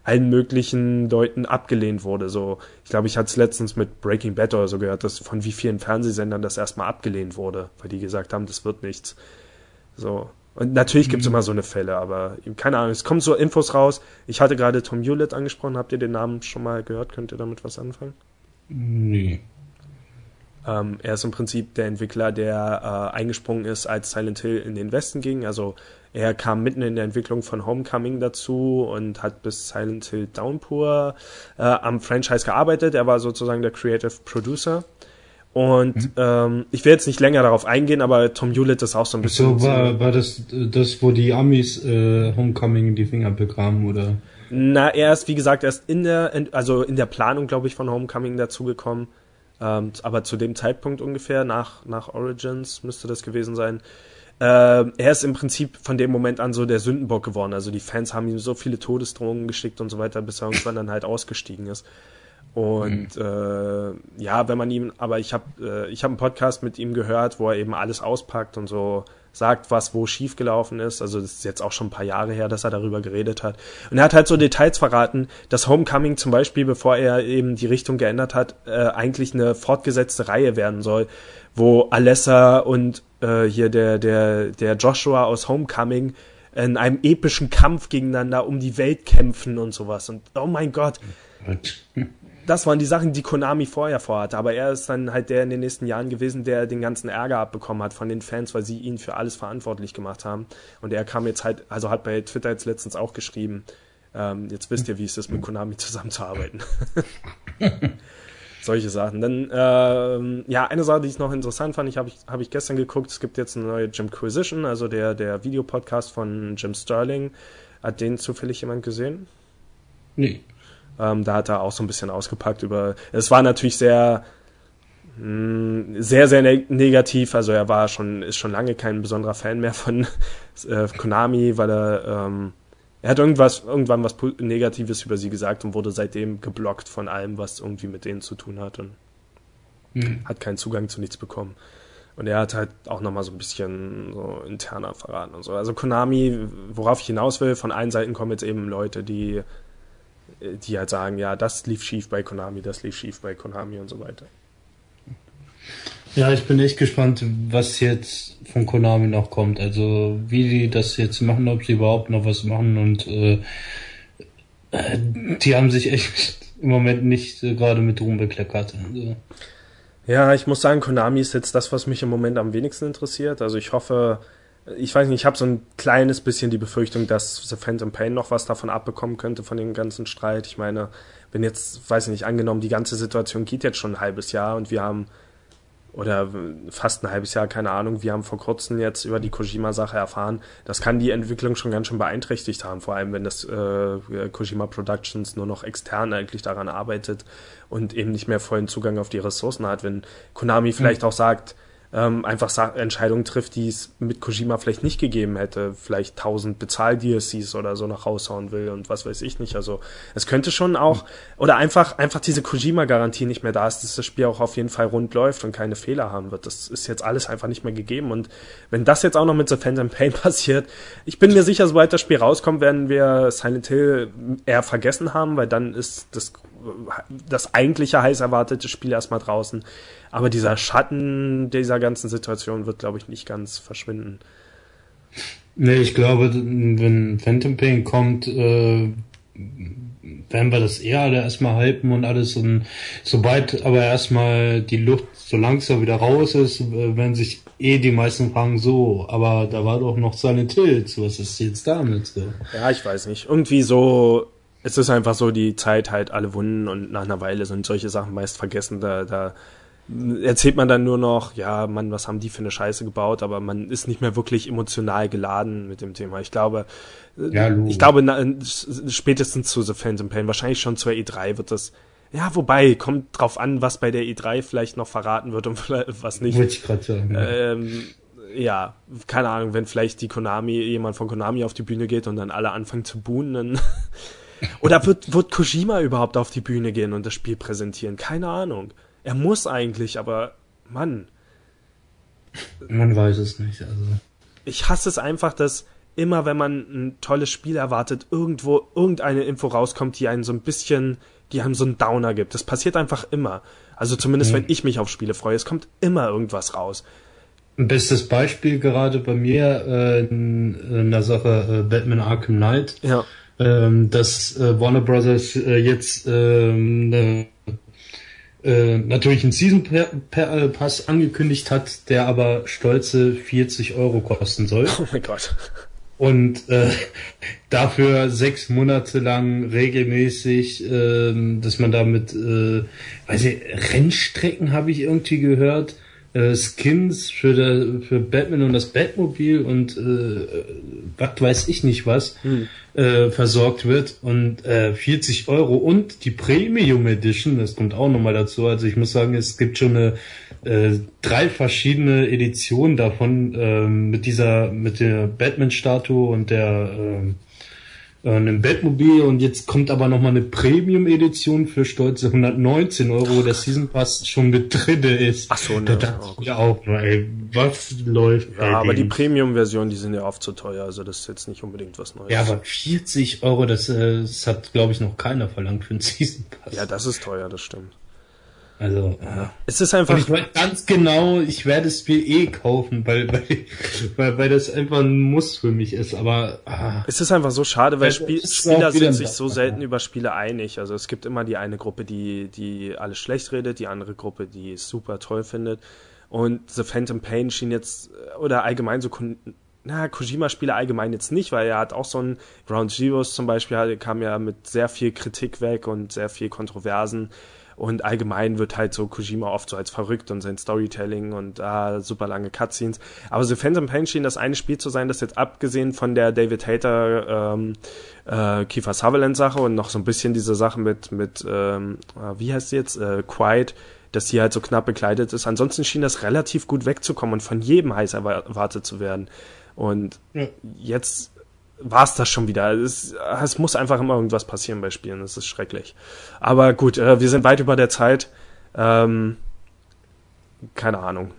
allen möglichen Leuten abgelehnt wurde. So, ich glaube, ich hatte es letztens mit Breaking Bad oder so gehört, dass von wie vielen Fernsehsendern das erstmal abgelehnt wurde, weil die gesagt haben, das wird nichts. So. Und natürlich gibt's immer so eine Fälle, aber keine Ahnung, es kommen so Infos raus. Ich hatte gerade Tom Hewlett angesprochen, habt ihr den Namen schon mal gehört? Könnt ihr damit was anfangen?
Nee.
Ähm, er ist im Prinzip der Entwickler, der äh, eingesprungen ist, als Silent Hill in den Westen ging. Also er kam mitten in der Entwicklung von Homecoming dazu und hat bis Silent Hill Downpour äh, am Franchise gearbeitet. Er war sozusagen der Creative Producer. Und mhm. ähm, ich will jetzt nicht länger darauf eingehen, aber Tom Hewlett ist auch so ein bisschen.
So war, war das das, wo die Amis äh, Homecoming in die Finger bekamen, oder?
Na, er ist, wie gesagt, erst in der, also in der Planung, glaube ich, von Homecoming dazugekommen. Ähm, aber zu dem Zeitpunkt ungefähr, nach, nach Origins müsste das gewesen sein, äh, er ist im Prinzip von dem Moment an so der Sündenbock geworden. Also die Fans haben ihm so viele Todesdrohungen geschickt und so weiter, bis er irgendwann dann halt ausgestiegen ist. Und mhm. äh, ja, wenn man ihm, aber ich habe äh, ich habe einen Podcast mit ihm gehört, wo er eben alles auspackt und so sagt, was wo schiefgelaufen ist. Also das ist jetzt auch schon ein paar Jahre her, dass er darüber geredet hat. Und er hat halt so Details verraten, dass Homecoming zum Beispiel, bevor er eben die Richtung geändert hat, äh, eigentlich eine fortgesetzte Reihe werden soll, wo Alessa und äh, hier der der der Joshua aus Homecoming in einem epischen Kampf gegeneinander um die Welt kämpfen und sowas. Und oh mein Gott das waren die Sachen, die Konami vorher vorhatte. Aber er ist dann halt der in den nächsten Jahren gewesen, der den ganzen Ärger abbekommen hat von den Fans, weil sie ihn für alles verantwortlich gemacht haben. Und er kam jetzt halt, also hat bei Twitter jetzt letztens auch geschrieben, ähm, jetzt wisst ihr, wie es ist, mit Konami zusammenzuarbeiten. *laughs* Solche Sachen. Dann, ähm, ja, eine Sache, die ich noch interessant fand, ich habe ich, hab ich gestern geguckt, es gibt jetzt eine neue Jimquisition, also der, der Videopodcast von Jim Sterling. Hat den zufällig jemand gesehen?
Nee.
Ähm, da hat er auch so ein bisschen ausgepackt über. Es war natürlich sehr, mh, hm, sehr, sehr ne negativ. Also er war schon, ist schon lange kein besonderer Fan mehr von *laughs* äh, Konami, weil er, ähm, er hat irgendwas, irgendwann was Negatives über sie gesagt und wurde seitdem geblockt von allem, was irgendwie mit denen zu tun hat und mhm. hat keinen Zugang zu nichts bekommen. Und er hat halt auch nochmal so ein bisschen so interner verraten und so. Also Konami, worauf ich hinaus will, von allen Seiten kommen jetzt eben Leute, die die halt sagen, ja, das lief schief bei Konami, das lief schief bei Konami und so weiter.
Ja, ich bin echt gespannt, was jetzt von Konami noch kommt. Also wie die das jetzt machen, ob sie überhaupt noch was machen und äh, die haben sich echt *laughs* im Moment nicht äh, gerade mit Ruhm bekleckert. Also.
Ja, ich muss sagen, Konami ist jetzt das, was mich im Moment am wenigsten interessiert. Also ich hoffe, ich weiß nicht, ich habe so ein kleines bisschen die Befürchtung, dass The Phantom Pain noch was davon abbekommen könnte von dem ganzen Streit. Ich meine, wenn jetzt, weiß ich nicht, angenommen, die ganze Situation geht jetzt schon ein halbes Jahr und wir haben oder fast ein halbes Jahr, keine Ahnung, wir haben vor kurzem jetzt über die Kojima-Sache erfahren, das kann die Entwicklung schon ganz schön beeinträchtigt haben, vor allem wenn das äh, Kojima Productions nur noch extern eigentlich daran arbeitet und eben nicht mehr vollen Zugang auf die Ressourcen hat, wenn Konami vielleicht mhm. auch sagt, ähm, einfach Sa Entscheidungen trifft, die es mit Kojima vielleicht nicht gegeben hätte, vielleicht tausend Bezahl-DLCs oder so nach raushauen will und was weiß ich nicht. Also es könnte schon auch, oder einfach, einfach diese Kojima-Garantie nicht mehr da ist, dass das Spiel auch auf jeden Fall rund läuft und keine Fehler haben wird. Das ist jetzt alles einfach nicht mehr gegeben. Und wenn das jetzt auch noch mit The Phantom Pain *laughs* passiert, ich bin mir sicher, sobald das Spiel rauskommt, werden wir Silent Hill eher vergessen haben, weil dann ist das das eigentliche heiß erwartete Spiel erstmal draußen. Aber dieser Schatten dieser ganzen Situation wird, glaube ich, nicht ganz verschwinden.
Nee, ich glaube, wenn Phantom Pain kommt, äh, werden wir das eher alle erstmal hypen und alles. Und sobald aber erstmal die Luft so langsam wieder raus ist, äh, werden sich eh die meisten fragen, so, aber da war doch noch Silent Hills, was ist jetzt damit so?
Ja, ich weiß nicht. Irgendwie so es ist einfach so, die Zeit halt alle Wunden und nach einer Weile sind solche Sachen meist vergessen. Da, da erzählt man dann nur noch, ja, Mann, was haben die für eine Scheiße gebaut, aber man ist nicht mehr wirklich emotional geladen mit dem Thema. Ich glaube, ja, ich glaube, na, spätestens zu The Phantom Pain, wahrscheinlich schon zur E3 wird das, ja, wobei, kommt drauf an, was bei der E3 vielleicht noch verraten wird und *laughs* was nicht. Wollte ich gerade sagen. Ja. Ähm, ja, keine Ahnung, wenn vielleicht die Konami, jemand von Konami auf die Bühne geht und dann alle anfangen zu buhen, dann *laughs* Oder wird, wird Kojima überhaupt auf die Bühne gehen und das Spiel präsentieren? Keine Ahnung. Er muss eigentlich, aber Mann.
Man weiß es nicht, also.
Ich hasse es einfach, dass immer, wenn man ein tolles Spiel erwartet, irgendwo irgendeine Info rauskommt, die einen so ein bisschen, die einem so einen Downer gibt. Das passiert einfach immer. Also zumindest, mhm. wenn ich mich auf Spiele freue, es kommt immer irgendwas raus.
Ein bestes Beispiel gerade bei mir äh, in, in der Sache äh, Batman Arkham Knight. Ja ähm, dass äh, Warner Brothers äh, jetzt ähm, ne, äh, natürlich einen Season Pass angekündigt hat, der aber stolze 40 Euro kosten soll. *laughs*
Oh mein Gott.
Und äh, *laughs* dafür sechs Monate lang regelmäßig, äh, dass man damit, äh, weiß ich, Rennstrecken habe ich irgendwie gehört, äh, Skins für, der, für Batman und das Batmobil und äh, was weiß ich nicht was hm. äh, versorgt wird und äh, 40 Euro und die Premium Edition, das kommt auch nochmal dazu. Also ich muss sagen, es gibt schon eine äh, drei verschiedene Editionen davon äh, mit dieser mit der Batman Statue und der äh, äh, einem Bettmobil und jetzt kommt aber nochmal eine Premium-Edition für stolze 119 Euro, wo der Season Pass schon mit drin ist.
Ach so,
ne. Da dachte ich auch, ey, was läuft
Ja, aber die Premium-Versionen, die sind ja oft zu teuer, also das ist jetzt nicht unbedingt was Neues.
Ja, aber 40 Euro, das, äh, das hat, glaube ich, noch keiner verlangt für einen Season Pass.
Ja, das ist teuer, das stimmt.
Also, ja.
es ist einfach. Und
ich weiß ganz genau, ich werde es mir eh kaufen, weil, *laughs* weil, weil, weil das einfach ein Muss für mich ist, aber.
Ah. Es ist einfach so schade, weil Spiel, Spieler sind sich so selten über Spiele einig. Also es gibt immer die eine Gruppe, die, die alles schlecht redet, die andere Gruppe, die es super toll findet. Und The Phantom Pain schien jetzt, oder allgemein so, na, Kojima-Spiele allgemein jetzt nicht, weil er hat auch so ein Ground Zeroes zum Beispiel, kam ja mit sehr viel Kritik weg und sehr viel Kontroversen. Und allgemein wird halt so Kojima oft so als verrückt und sein Storytelling und ah, super lange Cutscenes. Aber so Phantom Pain schien das eine Spiel zu sein, das jetzt abgesehen von der David Hater ähm, äh, Kiefer Sutherland Sache und noch so ein bisschen diese Sache mit, mit ähm, ah, wie heißt sie jetzt, äh, Quiet, dass sie halt so knapp bekleidet ist. Ansonsten schien das relativ gut wegzukommen und von jedem heiß erwartet zu werden. Und jetzt war es das schon wieder. Es, es muss einfach immer irgendwas passieren bei Spielen. Das ist schrecklich. Aber gut, äh, wir sind weit über der Zeit. Ähm, keine Ahnung.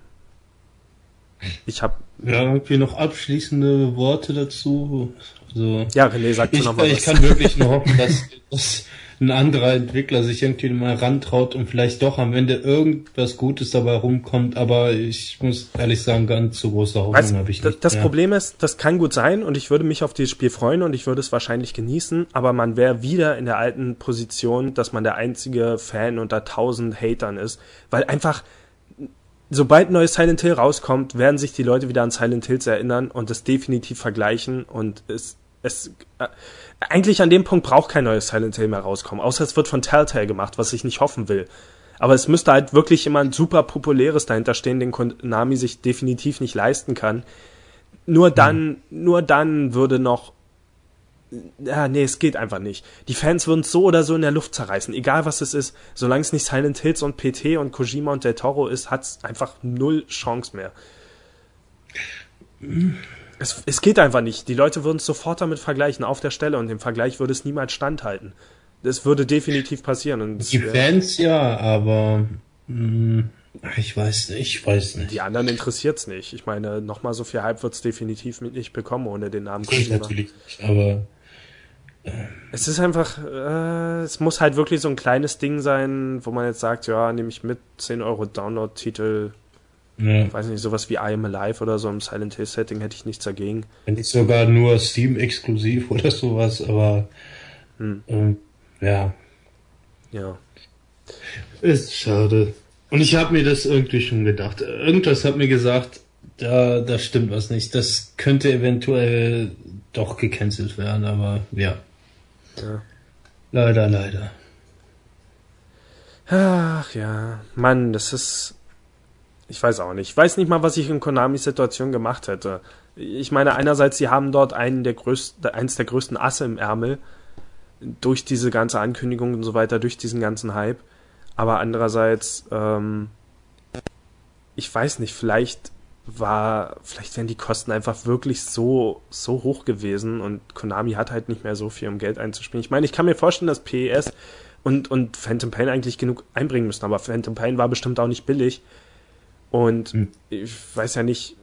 Ich habe
ja irgendwie noch abschließende Worte dazu. Also,
ja, René, sag
ich,
noch mal
Ich was. kann wirklich nur hoffen, dass, dass ein anderer Entwickler sich irgendwie mal rantraut und vielleicht doch am Ende irgendwas Gutes dabei rumkommt, aber ich muss ehrlich sagen, ganz so große Hoffnung habe ich
nicht. Das ja. Problem ist, das kann gut sein und ich würde mich auf dieses Spiel freuen und ich würde es wahrscheinlich genießen, aber man wäre wieder in der alten Position, dass man der einzige Fan unter tausend Hatern ist, weil einfach sobald ein neues Silent Hill rauskommt, werden sich die Leute wieder an Silent Hills erinnern und es definitiv vergleichen und es es äh, eigentlich an dem Punkt braucht kein neues Silent Hill mehr rauskommen, außer es wird von Telltale gemacht, was ich nicht hoffen will. Aber es müsste halt wirklich jemand super populäres dahinter stehen, den Konami sich definitiv nicht leisten kann. Nur dann, hm. nur dann würde noch ja, nee, es geht einfach nicht. Die Fans würden es so oder so in der Luft zerreißen, egal was es ist. Solange es nicht Silent Hills und PT und Kojima und Del Toro ist, hat es einfach null Chance mehr. Es, es geht einfach nicht. Die Leute würden es sofort damit vergleichen, auf der Stelle, und im Vergleich würde es niemals standhalten. Das würde definitiv passieren. Und
die Fans ja, aber mh, hm, ich weiß nicht, ich weiß nicht.
Die anderen interessiert's nicht. Ich meine, nochmal so viel Hype wird's definitiv nicht bekommen ohne den Namen
Kojima. Natürlich nicht, aber
äh, es ist einfach, äh, es muss halt wirklich so ein kleines Ding sein, wo man jetzt sagt, ja, nehme ich mit 10 Euro Download-Titel, ja. Weiß nicht, sowas wie I Am Alive oder so im Silent Hill Setting hätte ich nichts dagegen.
Wenn nicht sogar nur Steam exklusiv *laughs* oder sowas, aber hm. ähm, ja.
Ja.
Ist schade. Und ich habe mir das irgendwie schon gedacht. Irgendwas hat mir gesagt, da, da stimmt was nicht. Das könnte eventuell doch gecancelt werden, aber ja.
ja.
Leider, leider.
Ach ja, Mann, das ist ich weiß auch nicht. Ich weiß nicht mal, was ich in Konamis Situation gemacht hätte. Ich meine, einerseits, sie haben dort einen der größten, eins der größten Asse im Ärmel durch diese ganze Ankündigung und so weiter, durch diesen ganzen Hype. Aber andererseits, ähm, ich weiß nicht, vielleicht war, vielleicht wären die Kosten einfach wirklich so, so hoch gewesen und Konami hat halt nicht mehr so viel, um Geld einzuspielen. Ich meine, ich kann mir vorstellen, dass PES und, und Phantom Pain eigentlich genug einbringen müssen, aber Phantom Pain war bestimmt auch nicht billig. Und hm. ich weiß ja nicht.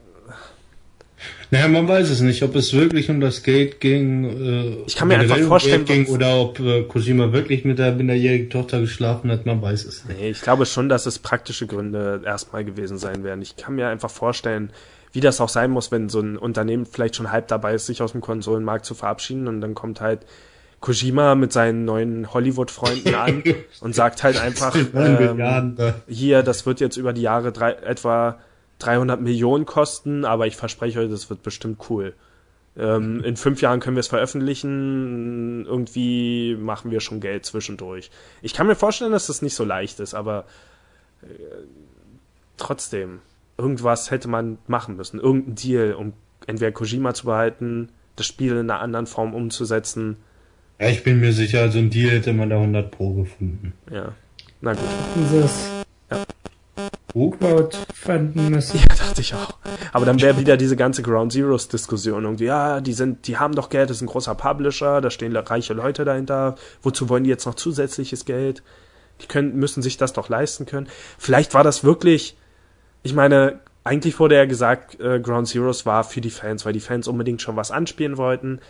Naja, man weiß es nicht, ob es wirklich um das Geld ging.
Äh, ich kann mir einfach vorstellen,
ging, oder ob äh, Kojima wirklich mit der minderjährigen Tochter geschlafen hat. Man weiß es nicht.
Nee, ich glaube schon, dass es praktische Gründe erstmal gewesen sein werden. Ich kann mir einfach vorstellen, wie das auch sein muss, wenn so ein Unternehmen vielleicht schon halb dabei ist, sich aus dem Konsolenmarkt zu verabschieden und dann kommt halt Kojima mit seinen neuen Hollywood-Freunden *laughs* an und sagt halt einfach, ähm, hier, das wird jetzt über die Jahre drei, etwa 300 Millionen kosten, aber ich verspreche euch, das wird bestimmt cool. Ähm, in fünf Jahren können wir es veröffentlichen, irgendwie machen wir schon Geld zwischendurch. Ich kann mir vorstellen, dass das nicht so leicht ist, aber äh, trotzdem. irgendwas hätte man machen müssen, irgendein Deal, um entweder Kojima zu behalten, das Spiel in einer anderen Form umzusetzen.
Ja, ich bin mir sicher, so ein Deal hätte man da 100 Pro gefunden.
Ja, na gut.
Das ja. Crowd fanden müssen.
Ja, dachte ich auch. Aber dann wäre wieder diese ganze Ground Zeroes Diskussion irgendwie, ja, die sind, die haben doch Geld, das ist ein großer Publisher, da stehen reiche Leute dahinter. Wozu wollen die jetzt noch zusätzliches Geld? Die können, müssen sich das doch leisten können. Vielleicht war das wirklich, ich meine, eigentlich wurde ja gesagt, äh, Ground Zeroes war für die Fans, weil die Fans unbedingt schon was anspielen wollten.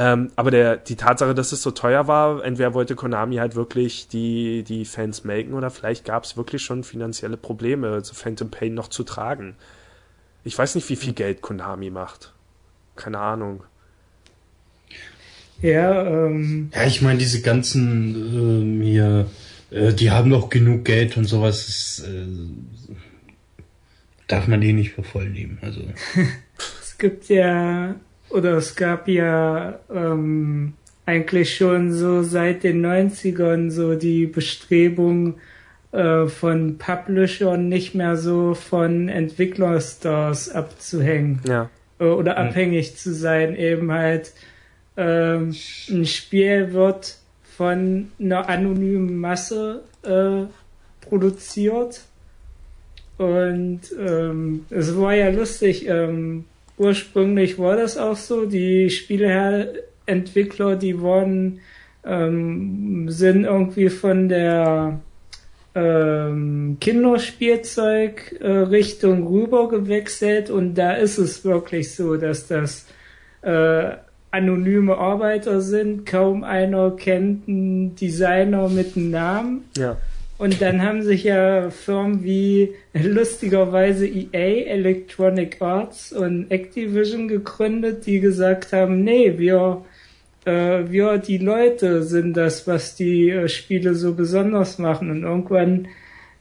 Ähm, aber der, die Tatsache, dass es so teuer war, entweder wollte Konami halt wirklich die, die Fans melken oder vielleicht gab es wirklich schon finanzielle Probleme, also Phantom Pain noch zu tragen. Ich weiß nicht, wie viel Geld Konami macht. Keine Ahnung.
Ja, ähm.
Ja, ich meine, diese ganzen ähm, hier, äh, die haben doch genug Geld und sowas. Das, äh, darf man die nicht für voll nehmen. Also. *laughs*
es gibt ja oder es gab ja ähm, eigentlich schon so seit den 90ern so die Bestrebung äh, von Publishern nicht mehr so von Entwicklerstars abzuhängen.
Ja.
Äh, oder mhm. abhängig zu sein, eben halt ähm, ein Spiel wird von einer anonymen Masse äh, produziert. Und ähm, es war ja lustig, ähm, ursprünglich war das auch so. Die Spieleentwickler, die wurden, ähm, sind irgendwie von der ähm, Kinderspielzeug äh, Richtung rüber gewechselt und da ist es wirklich so, dass das äh, anonyme Arbeiter sind. Kaum einer kennt einen Designer mit einem Namen.
Ja.
Und dann haben sich ja Firmen wie lustigerweise EA, Electronic Arts und Activision gegründet, die gesagt haben, nee, wir, äh, wir, die Leute sind das, was die äh, Spiele so besonders machen. Und irgendwann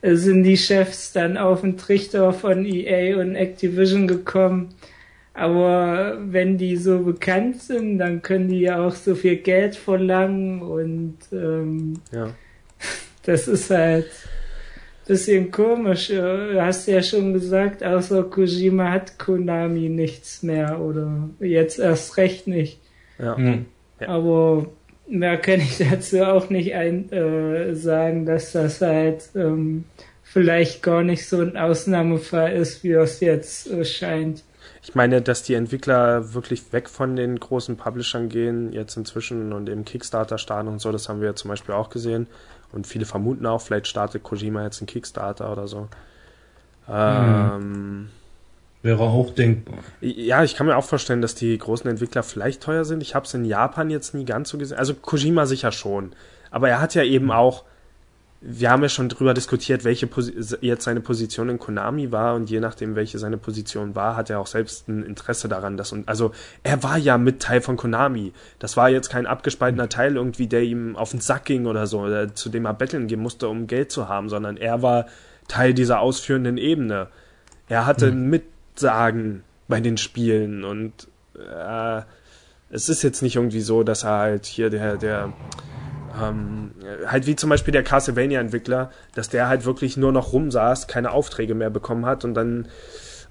äh, sind die Chefs dann auf den Trichter von EA und Activision gekommen. Aber wenn die so bekannt sind, dann können die ja auch so viel Geld verlangen und ähm,
ja
das ist halt bisschen komisch. Du hast ja schon gesagt, außer Kojima hat Konami nichts mehr oder jetzt erst recht nicht.
Ja. Mhm.
ja. Aber mehr kann ich *laughs* dazu auch nicht ein, äh, sagen, dass das halt ähm, vielleicht gar nicht so ein Ausnahmefall ist, wie es jetzt äh, scheint.
Ich meine, dass die Entwickler wirklich weg von den großen Publishern gehen, jetzt inzwischen und im Kickstarter starten und so, das haben wir zum Beispiel auch gesehen. Und viele vermuten auch, vielleicht startet Kojima jetzt einen Kickstarter oder so. Ähm,
Wäre auch denkbar.
Ja, ich kann mir auch vorstellen, dass die großen Entwickler vielleicht teuer sind. Ich habe es in Japan jetzt nie ganz so gesehen. Also Kojima sicher schon. Aber er hat ja eben auch wir haben ja schon drüber diskutiert, welche Posi jetzt seine Position in Konami war und je nachdem, welche seine Position war, hat er auch selbst ein Interesse daran, dass und also er war ja mit Teil von Konami. Das war jetzt kein abgespaltener Teil irgendwie, der ihm auf den Sack ging oder so, oder zu dem er betteln gehen musste, um Geld zu haben, sondern er war Teil dieser ausführenden Ebene. Er hatte mhm. Mitsagen bei den Spielen und äh, es ist jetzt nicht irgendwie so, dass er halt hier der der ähm, halt wie zum Beispiel der Castlevania-Entwickler, dass der halt wirklich nur noch rumsaß, keine Aufträge mehr bekommen hat und dann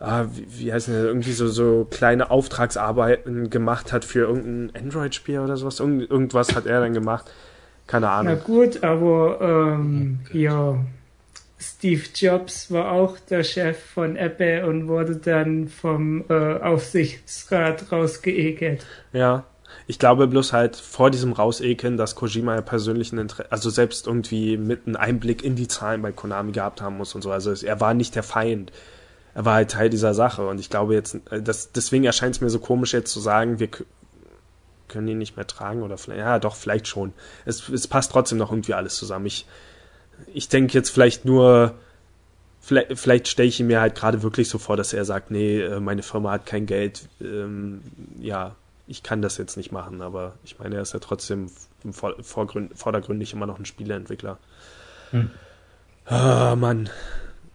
äh, wie, wie heißt das, irgendwie so, so kleine Auftragsarbeiten gemacht hat für irgendein Android-Spiel oder sowas. Irgend, irgendwas hat er dann gemacht. Keine Ahnung.
Na gut, aber ähm, ja, Steve Jobs war auch der Chef von Apple und wurde dann vom äh, Aufsichtsrat rausgeekelt.
Ja, ich glaube bloß halt vor diesem Rausekeln, dass Kojima ja persönlichen Interesse, also selbst irgendwie mit einem Einblick in die Zahlen bei Konami gehabt haben muss und so. Also er war nicht der Feind. Er war halt Teil dieser Sache. Und ich glaube jetzt, äh, das, deswegen erscheint es mir so komisch jetzt zu sagen, wir können ihn nicht mehr tragen oder vielleicht, ja doch, vielleicht schon. Es, es passt trotzdem noch irgendwie alles zusammen. Ich, ich denke jetzt vielleicht nur, vielleicht, vielleicht stelle ich ihn mir halt gerade wirklich so vor, dass er sagt, nee, äh, meine Firma hat kein Geld, ähm, ja, ich kann das jetzt nicht machen, aber ich meine, er ist ja trotzdem vordergründig immer noch ein Spieleentwickler. Hm. Ah, Mann.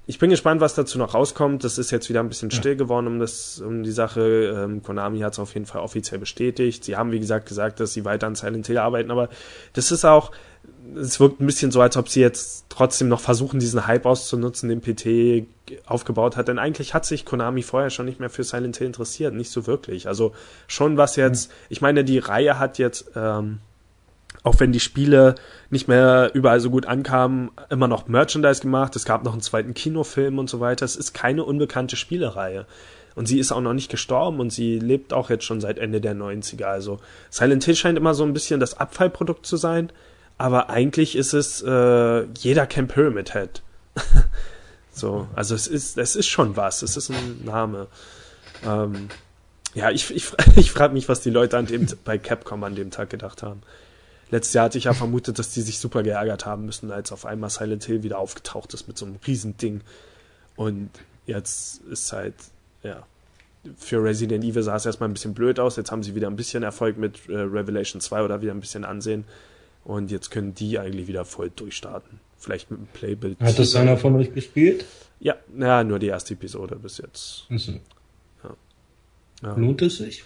Ich bin gespannt, was dazu noch rauskommt. Das ist jetzt wieder ein bisschen still geworden um das, um die Sache. Ähm, Konami hat es auf jeden Fall offiziell bestätigt. Sie haben, wie gesagt, gesagt, dass sie weiter an Silent Hill arbeiten, aber das ist auch, es wirkt ein bisschen so, als ob sie jetzt trotzdem noch versuchen, diesen Hype auszunutzen, den PT aufgebaut hat. Denn eigentlich hat sich Konami vorher schon nicht mehr für Silent Hill interessiert, nicht so wirklich. Also schon was jetzt, mhm. ich meine, die Reihe hat jetzt, ähm, auch wenn die Spiele nicht mehr überall so gut ankamen, immer noch Merchandise gemacht. Es gab noch einen zweiten Kinofilm und so weiter. Es ist keine unbekannte Spielereihe. Und sie ist auch noch nicht gestorben und sie lebt auch jetzt schon seit Ende der 90er. Also Silent Hill scheint immer so ein bisschen das Abfallprodukt zu sein, aber eigentlich ist es, äh, jeder kennt Pyramid Head. *laughs* so, also es ist, es ist schon was, es ist ein Name. Ähm, ja, ich, ich, *laughs* ich frage mich, was die Leute an dem, bei Capcom an dem Tag gedacht haben. Letztes Jahr hatte ich ja vermutet, dass die sich super geärgert haben müssen, als auf einmal Silent Hill wieder aufgetaucht ist mit so einem Riesending. Und jetzt ist halt, ja, für Resident Evil sah es erstmal ein bisschen blöd aus. Jetzt haben sie wieder ein bisschen Erfolg mit äh, Revelation 2 oder wieder ein bisschen Ansehen. Und jetzt können die eigentlich wieder voll durchstarten. Vielleicht mit einem Playbild.
Hat das einer von euch gespielt?
Ja, ja, nur die erste Episode bis jetzt.
Also. Ja. Ja. Lohnt es sich?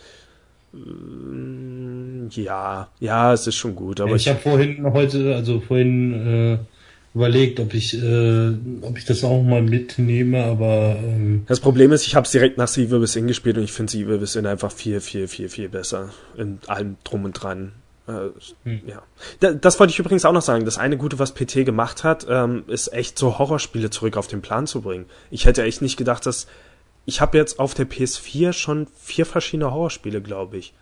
Ja, ja, es ist schon gut. Aber
ich, ich habe vorhin heute, also vorhin äh, überlegt, ob ich, äh, ob ich das auch mal mitnehme, aber ähm,
das Problem ist, ich habe es direkt nach Evil Within gespielt und ich finde Evil Within einfach viel, viel, viel, viel besser in allem drum und dran. Äh, hm. Ja, das, das wollte ich übrigens auch noch sagen. Das eine Gute, was PT gemacht hat, ähm, ist echt so Horrorspiele zurück auf den Plan zu bringen. Ich hätte echt nicht gedacht, dass ich habe jetzt auf der PS4 schon vier verschiedene Horrorspiele, glaube ich.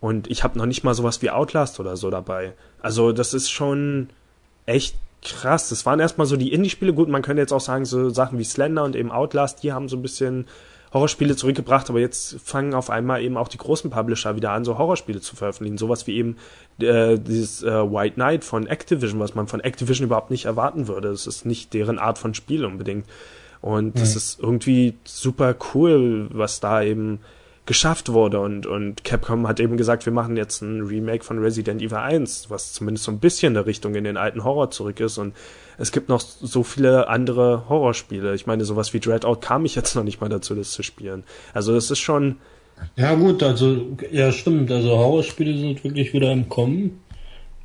Und ich habe noch nicht mal sowas wie Outlast oder so dabei. Also das ist schon echt krass. Das waren erstmal so die Indie-Spiele. Gut, man könnte jetzt auch sagen, so Sachen wie Slender und eben Outlast, die haben so ein bisschen Horrorspiele zurückgebracht, aber jetzt fangen auf einmal eben auch die großen Publisher wieder an, so Horrorspiele zu veröffentlichen. Sowas wie eben äh, dieses äh, White Knight von Activision, was man von Activision überhaupt nicht erwarten würde. Es ist nicht deren Art von Spiel unbedingt. Und mhm. das ist irgendwie super cool, was da eben geschafft wurde. Und, und Capcom hat eben gesagt, wir machen jetzt ein Remake von Resident Evil 1, was zumindest so ein bisschen in der Richtung in den alten Horror zurück ist. Und es gibt noch so viele andere Horrorspiele. Ich meine, sowas wie Dreadout kam ich jetzt noch nicht mal dazu, das zu spielen. Also das ist schon.
Ja gut, also ja stimmt, also Horrorspiele sind wirklich wieder im Kommen.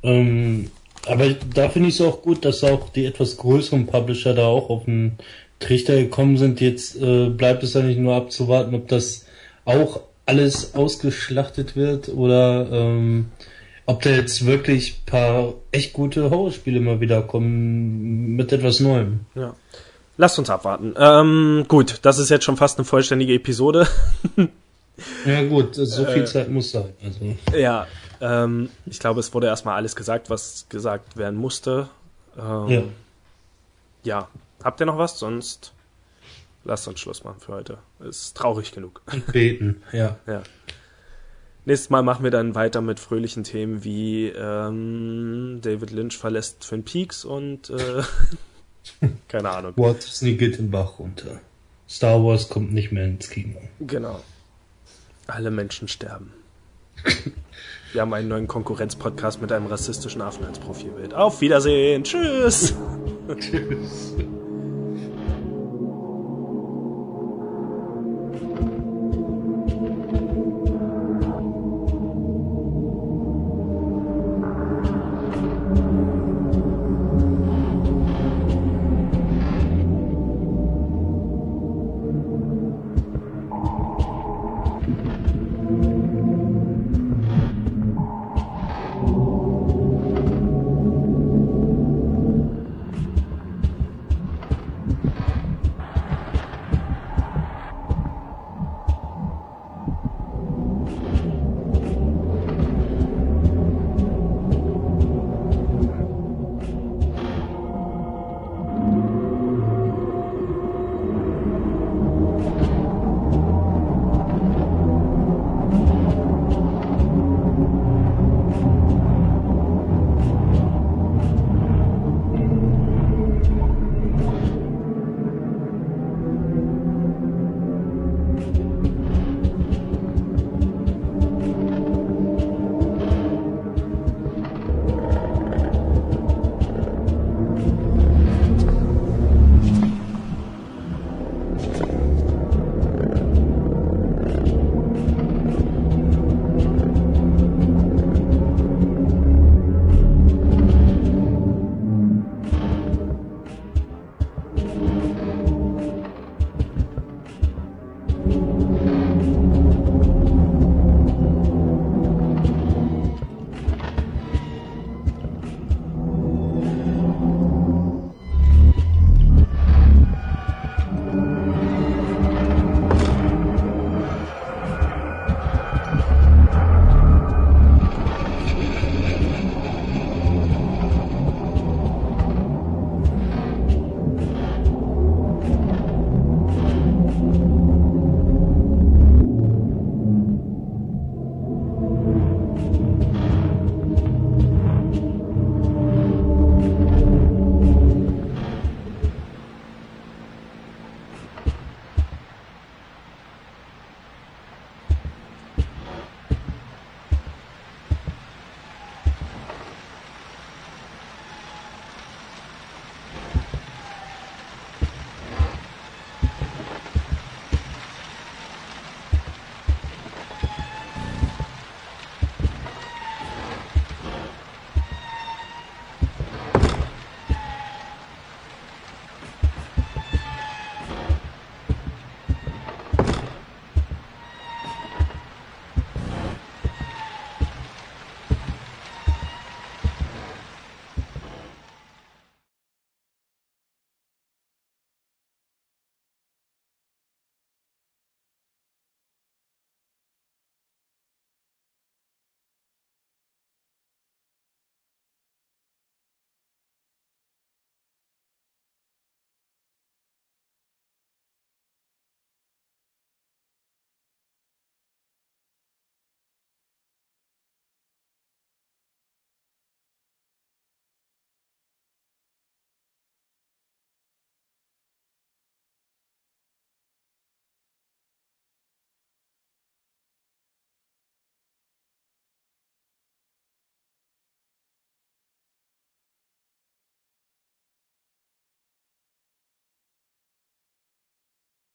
Ähm, aber da finde ich es auch gut, dass auch die etwas größeren Publisher da auch auf den Trichter gekommen sind. Jetzt äh, bleibt es eigentlich nur abzuwarten, ob das auch alles ausgeschlachtet wird oder ähm, ob da jetzt wirklich paar echt gute Horrorspiele mal wieder kommen mit etwas Neuem.
Ja. Lasst uns abwarten. Ähm, gut, das ist jetzt schon fast eine vollständige Episode. *laughs*
ja gut, so viel äh, Zeit muss sein. Also.
Ja, ähm, ich glaube, es wurde erstmal alles gesagt, was gesagt werden musste. Ähm, ja. Ja, Habt ihr noch was? Sonst lasst uns Schluss machen für heute. Ist traurig genug.
Und *laughs* beten, ja.
ja. Nächstes Mal machen wir dann weiter mit fröhlichen Themen wie ähm, David Lynch verlässt Twin Peaks und äh, *laughs* keine Ahnung.
Walt Disney geht den Bach runter. Star Wars kommt nicht mehr ins Kino.
Genau. Alle Menschen sterben. Wir haben einen neuen Konkurrenzpodcast mit einem rassistischen Affen als Profilbild. Auf Wiedersehen. Tschüss. *laughs* Tschüss.